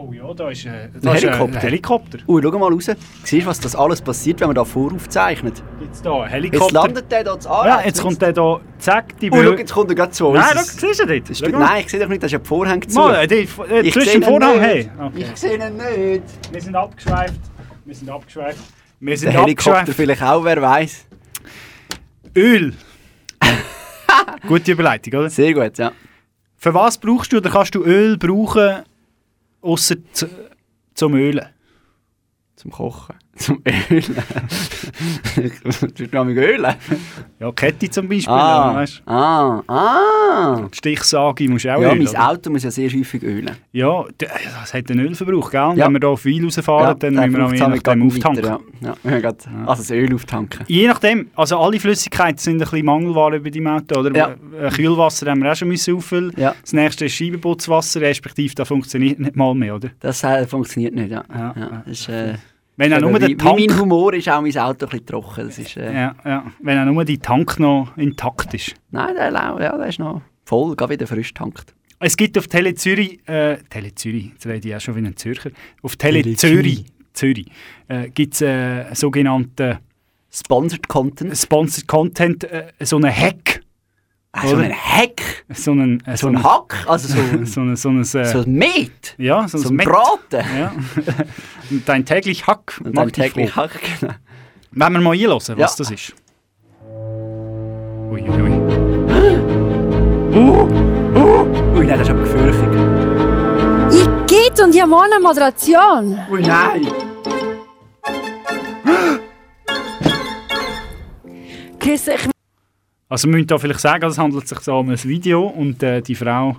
Oh ja, da ist, äh, Ein da ist, äh, Helikopter. ein Helikopter. Ui, schau mal raus. Siehst du, was das alles passiert, wenn man da voraufzeichnet? Jetzt da, ein Helikopter. Jetzt landet der da zu Ja, jetzt kommt der da, zack, die Oh, schau, Böe- jetzt kommt er gerade zu uns. Nein, schau, siehst du? Das ist, nein, ich sehe doch nicht, das ist ja die Vorhänge zu. Mal, die- äh, Ich zwischen sehe dem Vorhang, nicht. hey. Okay. Ich sehe ihn nicht. Wir sind abgeschweift. Wir sind abgeschweift. Wir sind Der Helikopter vielleicht auch, wer weiß. Öl. Gute Überleitung, oder? Sehr gut, ja. Für was brauchst du oder kannst du Öl brauchen, außer zum Ölen? Zum Kochen. Zum Ölen. mit Ölen? Ja, Kette zum Beispiel. Ah, weißt? ah, ah. Stichsage musst du auch Ja, Öl. mein oder? Auto muss ja sehr häufig ölen. Ja, d- das hat einen Ölverbrauch, gell? Ja. Wenn wir hier viel rausfahren, dann müssen wir auch je nachdem weiter, auftanken. Ja. Ja, müssen grad- Also das Öl auftanken. Je nachdem, also alle Flüssigkeiten sind ein bisschen Mangelware bei deinem Auto, oder? Ja. Äh, Kühlwasser haben wir auch schon müssen auffüllen. Ja. Das nächste ist Scheibenputzwasser, respektive das funktioniert nicht mal mehr, oder? Das äh, funktioniert nicht, ja. ja. das ist, äh, Wenn auch nur der Tank- mein Humor ist auch mein Auto ein bisschen trocken. Das ist, äh, Ja, ja. Wenn auch nur die Tank noch intakt ist. Nein, der, ja, der ist noch voll, gerade wieder frisch tankt. Es gibt auf Tele Zürich, äh, Tele Zürich, jetzt rede ich auch schon wie ein Zürcher, auf Tele, Tele Zürich, Zürich äh, gibt es äh, sogenannte Sponsored Content. Sponsored Content, äh, so einen Hack. Ah, so einen Hack? So einen, äh, So ein Hack? Also so, so, ein, so ein, äh, so ein Met? Ja, so, So ein ein Met. Braten? Ja. Und dein täglich Hack. Und dein dich täglich. Hack, genau. Wenn wir mal einhören, was Ja. das ist. Ui, ui, ui. Uh, uh. Ui, nein, das ist aber gefährlich. Ich geht und ich habe eine Moderation. Ui, nein. Chris, ich Also wir müssen da vielleicht sagen, es handelt sich so um ein Video und äh, die Frau...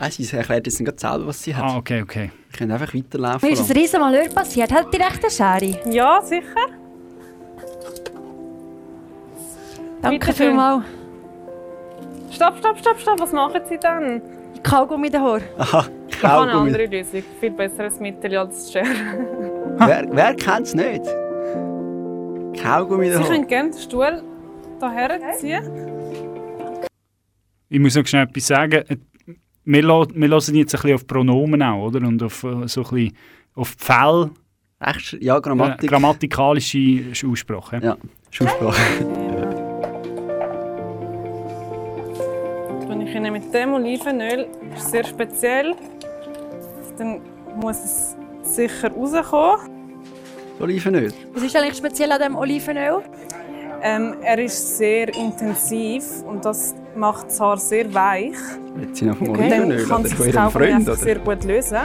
Ah, sie erklärt jetzt gerade selber, was sie hat. Ah, okay, okay. Wir können einfach weiterlaufen. mir ist ein riesen Malheur passiert. Hat die rechte Schere? Ja, sicher. Danke vielmals. Stopp, stopp, stopp, stopp. Was machen Sie dann? Kaugummi Haar. Aha, Ich habe eine Kaugummi. andere Lösung. Viel besseres Mittel als Schere. Wer, wer kennt es nicht? Kaugummi Sie da. können gerne den Stuhl hierher ziehen. Ich muss noch schnell etwas sagen. Wir, hören jetzt ein bisschen auf Pronomen auch, oder? Und auf äh, so ein bisschen auf die Fälle. Echt? Ja, Grammatik. Äh, grammatikalische Aussprache. Ja, Aussprache. Wenn ich Ihnen mit dem Olivenöl, das ist sehr speziell, dann muss es sicher rauskommen. Olivenöl. Was ist eigentlich speziell an dem Olivenöl? Ähm, er ist sehr intensiv und das macht das Haar sehr weich. Jetzt sind Und dann kann sich von das ihrem Kaugummi Freund, einfach sehr gut lösen.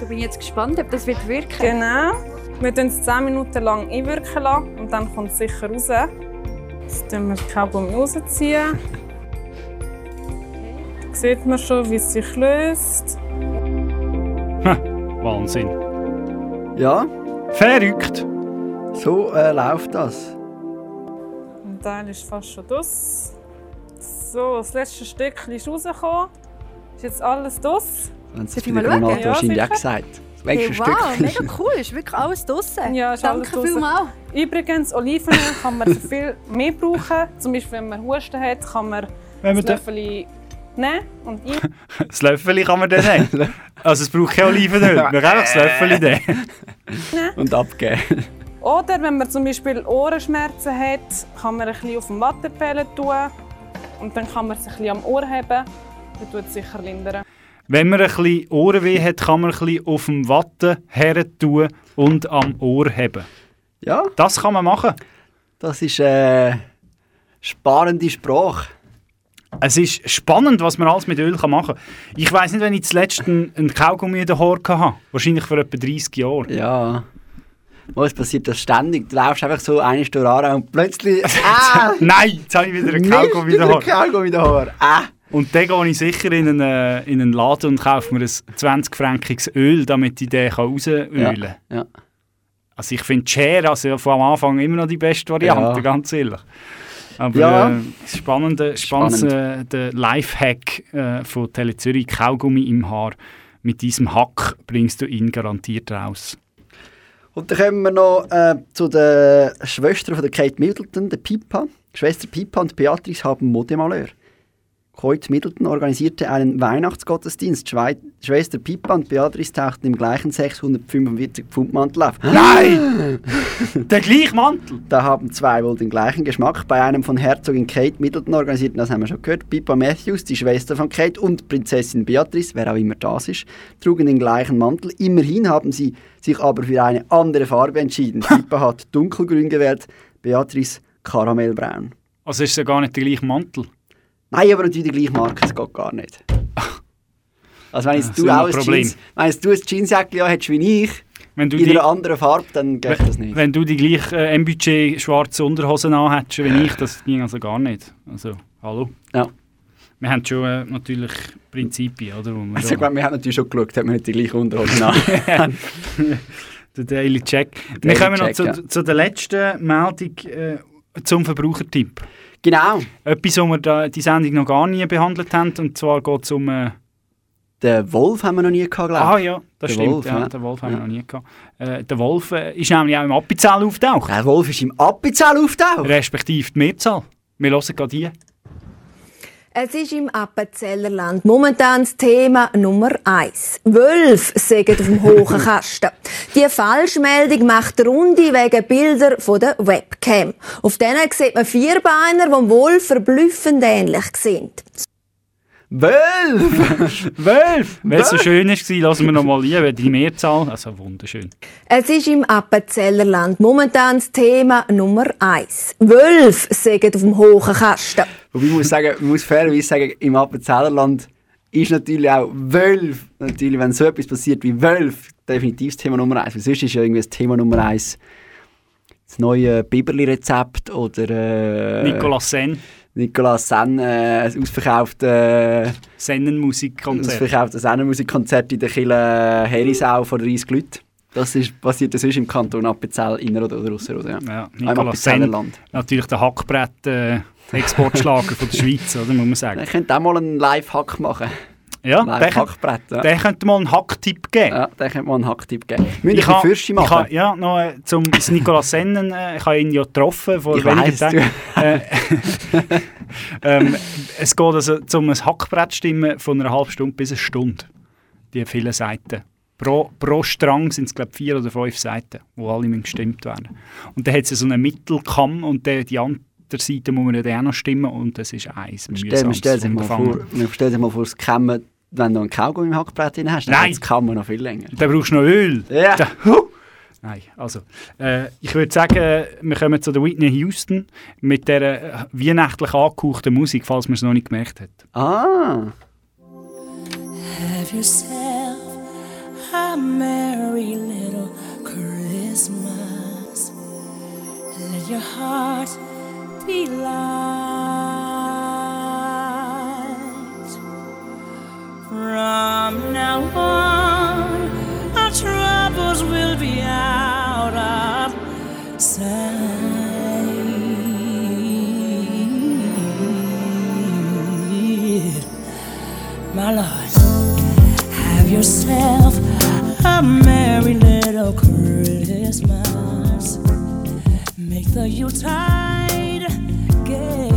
Da bin ich jetzt gespannt, ob das wird wirken. Genau. Wir lassen es 10 Minuten lang einwirken lassen und dann kommt es sicher raus. Jetzt ziehen wir das Kaugummi rausziehen. Da sieht man schon, wie es sich löst. Wahnsinn. Ja. Verrückt. So äh, läuft das. Teil ist fast schon das. So, das letzte Stückchen ist rausgekommen. Ist jetzt alles das? Haben sie ich bei mal der Ja, wahrscheinlich auch gesagt. Hey, wow, Stückchen. mega cool. Ist wirklich alles draussen. Ja, ist alles Danke draussen. vielmals. Übrigens, Olivenöl kann man für viel mehr brauchen. Zum Beispiel, wenn man Husten hat, kann man Wenn das da- Löffel nehmen und ein Das Löffel kann man dann nehmen. Also es braucht kein Olivenöl. Man kann einfach das Löffel nehmen. Und abgeben. Oder wenn man zum Beispiel Ohrenschmerzen hat, kann man ein bisschen auf dem Watteperlen tun. Und dann kann man sich ein bisschen am Ohr haben. Das tut es sicher lindern. Wenn man ein bisschen Ohrenweh hat, kann man ein bisschen auf dem Watte her tun und am Ohr haben. Ja. Das kann man machen. Das ist äh, sparende Sprache. Es ist spannend, was man alles mit Öl kann machen kann. Ich weiß nicht, wenn ich zuletzt einen, einen Kaugummi in der Haare hatte. Wahrscheinlich vor etwa 30 Jahren. Ja. Was passiert das ständig? Du läufst einfach so eine Stunde an und plötzlich. Ah! Nein, jetzt habe ich wieder einen Kaugummi Wieder ein Haare. Kaugummi in der Haare. Ah! Und dann gehe ich sicher in einen, äh, in einen Laden und kaufe mir ein 20-frankiges Öl, damit ich den rausölen kann. Ja, ja. Also ich finde Share also von am Anfang immer noch die beste Variante, Ja. ganz ehrlich. Aber Ja. äh, spannende, spannend, Spannend. äh, der Lifehack äh, von Tele Zürich, Kaugummi im Haar. Mit diesem Hack bringst du ihn garantiert raus. Und dann kommen wir noch äh, zu den Schwestern von der Kate Middleton, der Pippa. Schwester Pippa und Beatrice haben Modemalheur. Kate Middleton organisierte einen Weihnachtsgottesdienst. Schwei Schwester Pippa und Beatrice tauchten im gleichen 645 Pfund Mantel auf. Nein! der gleiche Mantel? Da haben zwei wohl den gleichen Geschmack. Bei einem von Herzogin Kate Middleton organisierten, das haben wir schon gehört, Pippa Matthews, die Schwester von Kate und Prinzessin Beatrice, wer auch immer das ist, trugen den gleichen Mantel. Immerhin haben sie sich aber für eine andere Farbe entschieden. Pippa hat dunkelgrün gewählt, Beatrice karamellbraun. Also ist es ja gar nicht der gleiche Mantel. Nein, aber natürlich die gleiche Marke, das geht gar nicht. Also wenn jetzt du auch ein. Jeans, wenn jetzt du ein Jeansjacke ja hättest wie ich, Wenn du in die- einer anderen Farbe, dann geht das nicht. Wenn du die gleiche äh, M-Budget schwarze Unterhosen anhättest wie ich, das ging also gar nicht. Also, hallo? Ja. Wir haben schon äh, natürlich Prinzipien, oder? Wir Also, wir haben natürlich schon geschaut, ob wir nicht die gleiche Unterhose an. der Daily Check. wir Daily kommen noch Check, zu, ja. zu der letzten Meldung äh, zum Verbrauchertipp. Genau. Etwas, was wir da, die Sendung noch gar nie behandelt haben, und zwar geht es um... Äh, Den Wolf haben wir noch nie gehabt, glaube ich. Ah ja, das Der stimmt. Wolf, ja, ja. Den Wolf haben Ja. wir noch nie gehabt. Äh, der Wolf äh, ist nämlich auch im Appenzell auftaucht. Der Wolf ist im Appenzell auftaucht? Respektive die Mehrzahl. Wir hören gerade hier. Es ist im Appenzellerland momentan das Thema Nummer eins. Wölfe sägen auf dem hohen Kasten. Die Falschmeldung macht Runde wegen Bilder von der Webcam. Auf denen sieht man Vierbeiner, die dem Wolf verblüffend ähnlich sind. Wölf! Wölf! Wenn es so Wölf! schön war, lassen wir noch mal hier, die Mehrzahl. Also wunderschön. Es ist im Appenzellerland momentan das Thema Nummer eins. Wölfe sägen auf dem hohen Kasten. Wobei ich muss sagen, ich muss fairerweise sagen, im Appenzellerland ist natürlich auch Wölf, natürlich, wenn so etwas passiert wie Wölf, definitiv das Thema Nummer eins. Weil sonst ist ja irgendwie das Thema Nummer eins das neue Biberli-Rezept oder... Äh, Nicolas Sen. Nicolas Sen, äh, ein ausverkauftes... Sennenmusikkonzert. Ausverkauftes Sennenmusikkonzert in der Kille Herisau vor 30 Leuten. Das ist, passiert das sonst im Kanton Appenzell, inner oder, ausser, oder? Ja, Ja, Nicolas Sen, Appenzellerland. natürlich der Hackbrett äh, Exportschlager von der Schweiz, oder, muss man sagen. Ich könnte auch mal einen Live-Hack machen. Ja, der, Hackbrett, ja. der könnte mal einen Hacktipp geben. Ja, der könnte mal einen Hacktipp geben. Müssen Ich ich machen? ja, noch äh, zum Nicolas Sennen, äh, ich habe ihn ja getroffen vor Ich wenigen Tagen. Äh, ähm, es geht also um ein Hackbrett stimmen von einer halben Stunde bis eine Stunde. Die vielen Seiten. Pro, pro Strang sind es glaube ich vier oder fünf Seiten, wo alle müssen gestimmt werden. Und dann hat es so einen Mittelkamm und der, die andere Seite muss man dann auch noch stimmen und das ist eins. Stell, stellt sich mal vor, stellt sich mal vor, das Kämmen, wenn du einen Kaugummi im Hackbrett drin hast, dann das Kämmen noch viel länger. Dann brauchst du noch Öl. Ja. Da, huh. Nein, also, äh, ich würde sagen, wir kommen zu der Whitney Houston mit der äh, weihnachtlich angehauchten Musik, falls man es noch nicht gemerkt hat. Ah. Have yourself a merry little Christmas. Let your heart be light. From now on, our troubles will be out of sight. My Lord. Have yourself a merry little Christmas. Make the Yuletide gay.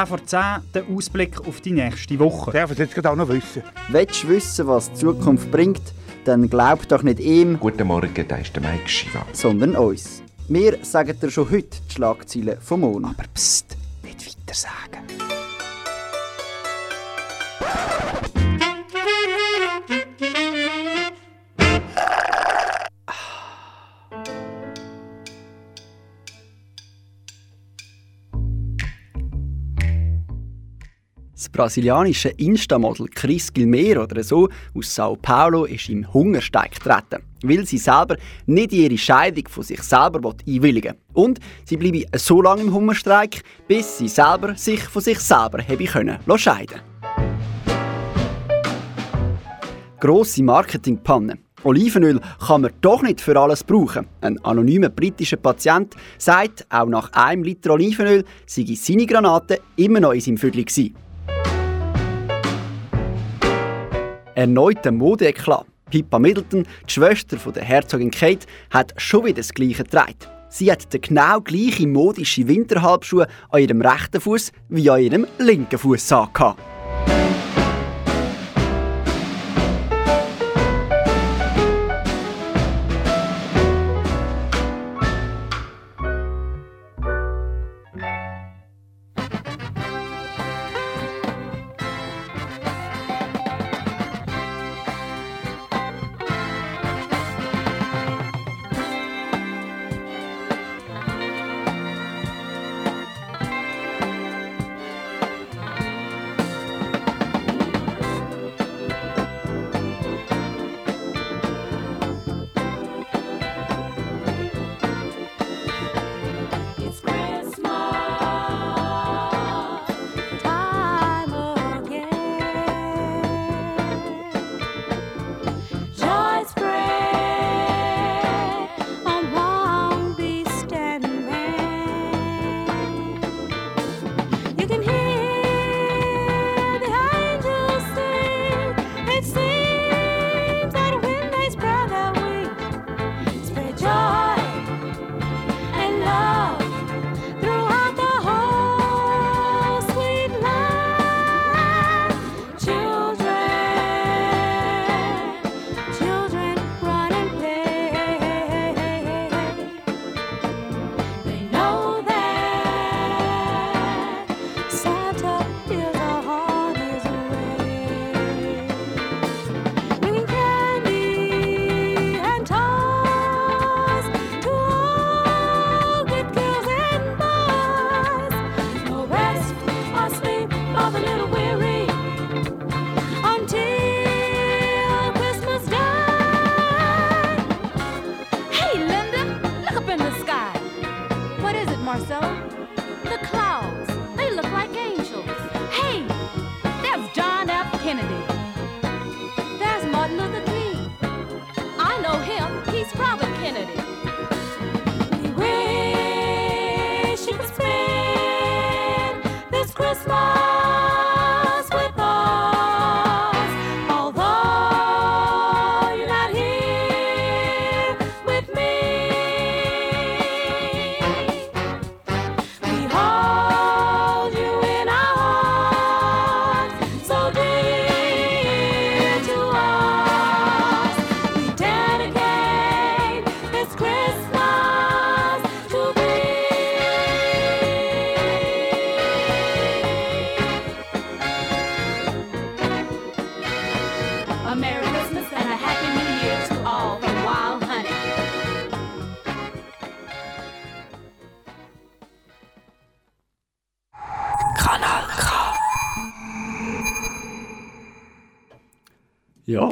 10 vor 10, der Ausblick auf die nächste Woche. Darf ich jetzt gerade auch noch wissen? Willst du wissen, was die Zukunft bringt, dann glaub doch nicht ihm. Guten Morgen, da ist der Mike Shiva. Sondern uns. Wir sagen dir schon heute die Schlagzeilen vom Mond. Aber pst, nicht weiter sagen. Das brasilianische Insta-Model Chris Gilmero oder so aus Sao Paulo ist im Hungersteig getreten, weil sie selber nicht ihre Scheidung von sich selber einwilligen will. Und sie bleibe so lange im Hungerstreik, bis sie selber sich von sich selber habe können scheiden Grosse Marketingpanne. Olivenöl kann man doch nicht für alles brauchen. Ein anonymer britischer Patient sagt, auch nach einem Liter Olivenöl sei seine Granate immer noch in seinem gewesen. Erneuter Modeeklat. Pippa Middleton, die Schwester von der Herzogin Kate, hat schon wieder das Gleiche getragen. Sie hat den genau gleichen modischen Winterhalbschuh an ihrem rechten Fuß wie an ihrem linken Fuß angehabt.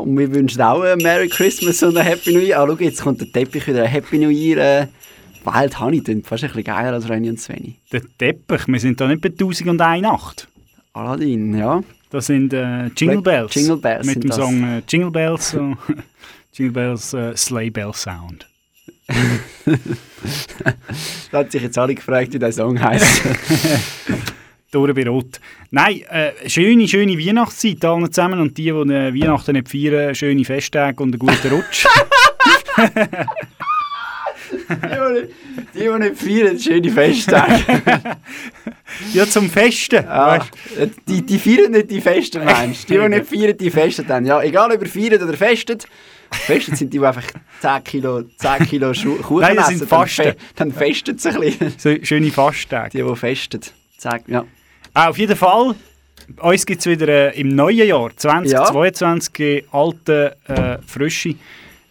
Und wir wünschen auch ein Merry Christmas und ein Happy New Year. Ah, schau, jetzt kommt der Teppich wieder. Ein Happy New Year. Äh, Wild Honey klingt fast ein bisschen geiler als Renny und Svenny. Der Teppich, wir sind da nicht bei 1001 Nacht. Aladdin, ja. Das sind äh, Jingle Bells. Jingle Bells Mit dem das. Song äh, Jingle Bells. so. Jingle Bells äh, Sleigh Bell Sound. da hat sich jetzt alle gefragt, wie der Song heisst. durch bei Rot. Nein, äh, schöne, schöne Weihnachtszeit allen zusammen und die, die äh, Weihnachten nicht feiern, schöne Festtage und einen guten Rutsch. Die, die nicht feiern, schöne Festtage. ja, zum Festen. Ah, weißt die, die feiern nicht die Festen, meinst du? Die, die nicht feiern, die festen dann. Ja, egal ob ihr feiert oder festet. Festet sind die, die einfach 10 Kilo, 10 Kilo Kuchen Nein, das essen. sind dann Fasten. fe- Dann festet es ein bisschen. So schöne Fasttage. Die, die festen. Zehn- Ja. Ah, auf jeden Fall, uns gibt es wieder äh, im neuen Jahr 2022 in alten, äh, frische,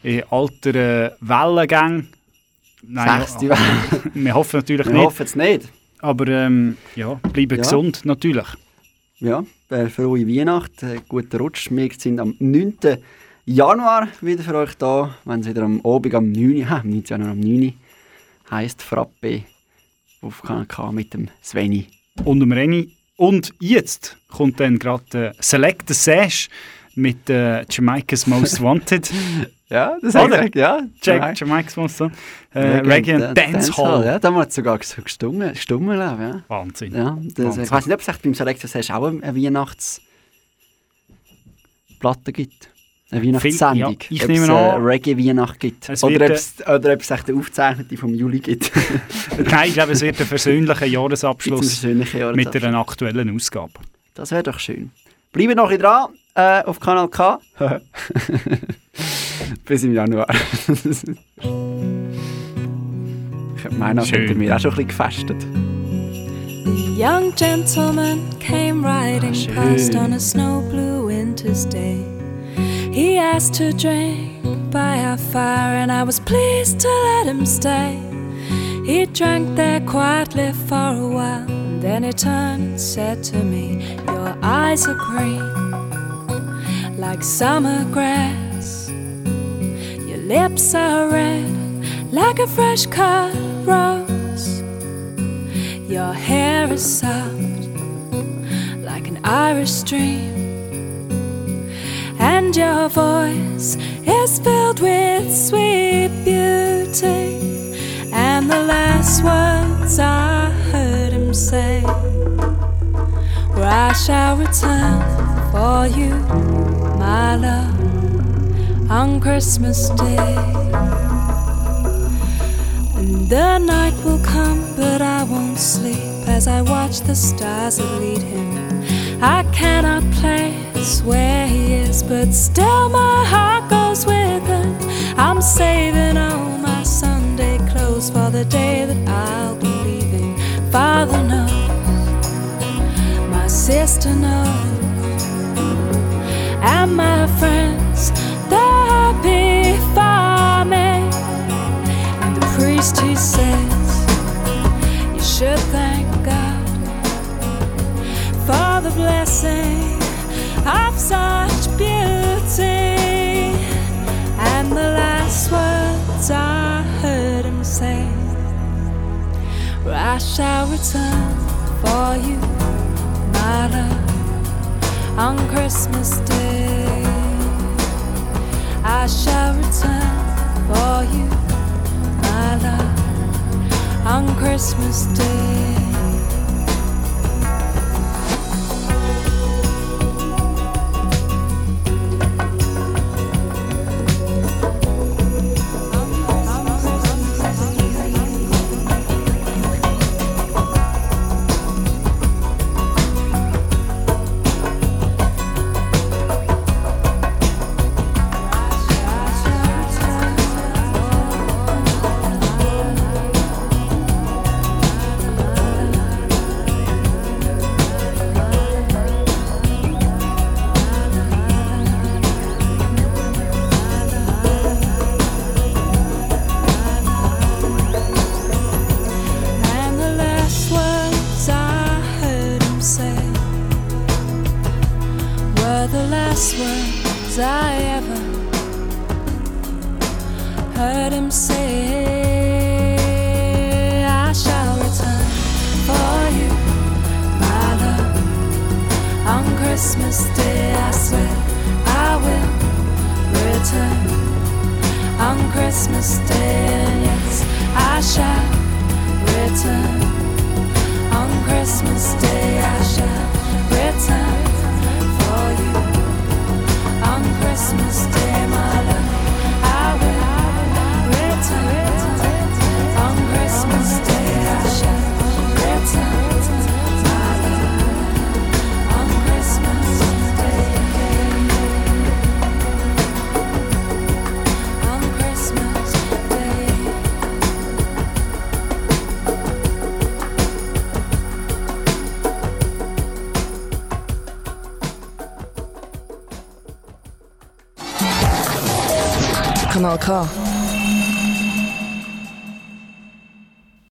in alter äh, Wellengang. Sechste ja, wir hoffen natürlich Wir nicht. hoffen es nicht. Aber ähm, ja, bleiben Ja. gesund natürlich. Ja, äh, frohe Weihnacht, äh, guten Rutsch. Wir sind am 9. Januar wieder für euch da, wenn es wieder am Abend am 9. Ha, am 9. Januar am 9. heisst Frappe auf Kanal K mit dem Sveni. Und dem Reni. Und jetzt kommt dann gerade äh, Select the Sash mit äh, Jamaica's Most Wanted. ja, das Oder? hat ja. Jack, Jamaica's Most Wanted. Äh, Reggae and Dancehall. Ja, da haben wir sogar so gestummen, gestummen ja. Wahnsinn. Ja, das, Wahnsinn. ich weiß nicht, ob es beim Selector Sash auch eine Weihnachtsplatte gibt. Eine Weihnachtssendung. ja, ich Ob nehme es an, Reggae-Weihnacht gibt. es Oder ob es, oder ob es echt eine aufgezeichnete vom Juli gibt. Nein, ich glaube, es wird ein persönlicher Jahresabschluss Jahresabschluss? mit einer aktuellen Ausgabe. Das wäre doch schön. Bleiben noch ein dran äh, auf Kanal K. Bis im Januar. ich meine, das wir auch schon ein bisschen gefestet. The young gentleman came riding schön. past on a snow blue winter's day. He asked to drink by our fire, and I was pleased to let him stay. He drank there quietly for a while, and then he turned and said to me, Your eyes are green, like summer grass. Your lips are red, like a fresh cut rose. Your hair is soft, like an Irish stream. Your voice is filled with sweet beauty. And the last words I heard him say were, I shall return for you, my love, on Christmas Day. And the night will come, but I won't sleep as I watch the stars that lead him. I cannot place where he but still my heart goes with him. I'm saving all my Sunday clothes for the day that I'll be leaving. Father knows, my sister knows, and my friends, they're happy for me. And the priest he says, You should thank God for the blessing I shall return for you, my love, on Christmas Day. I shall return for you, my love, on Christmas Day. Kanal K.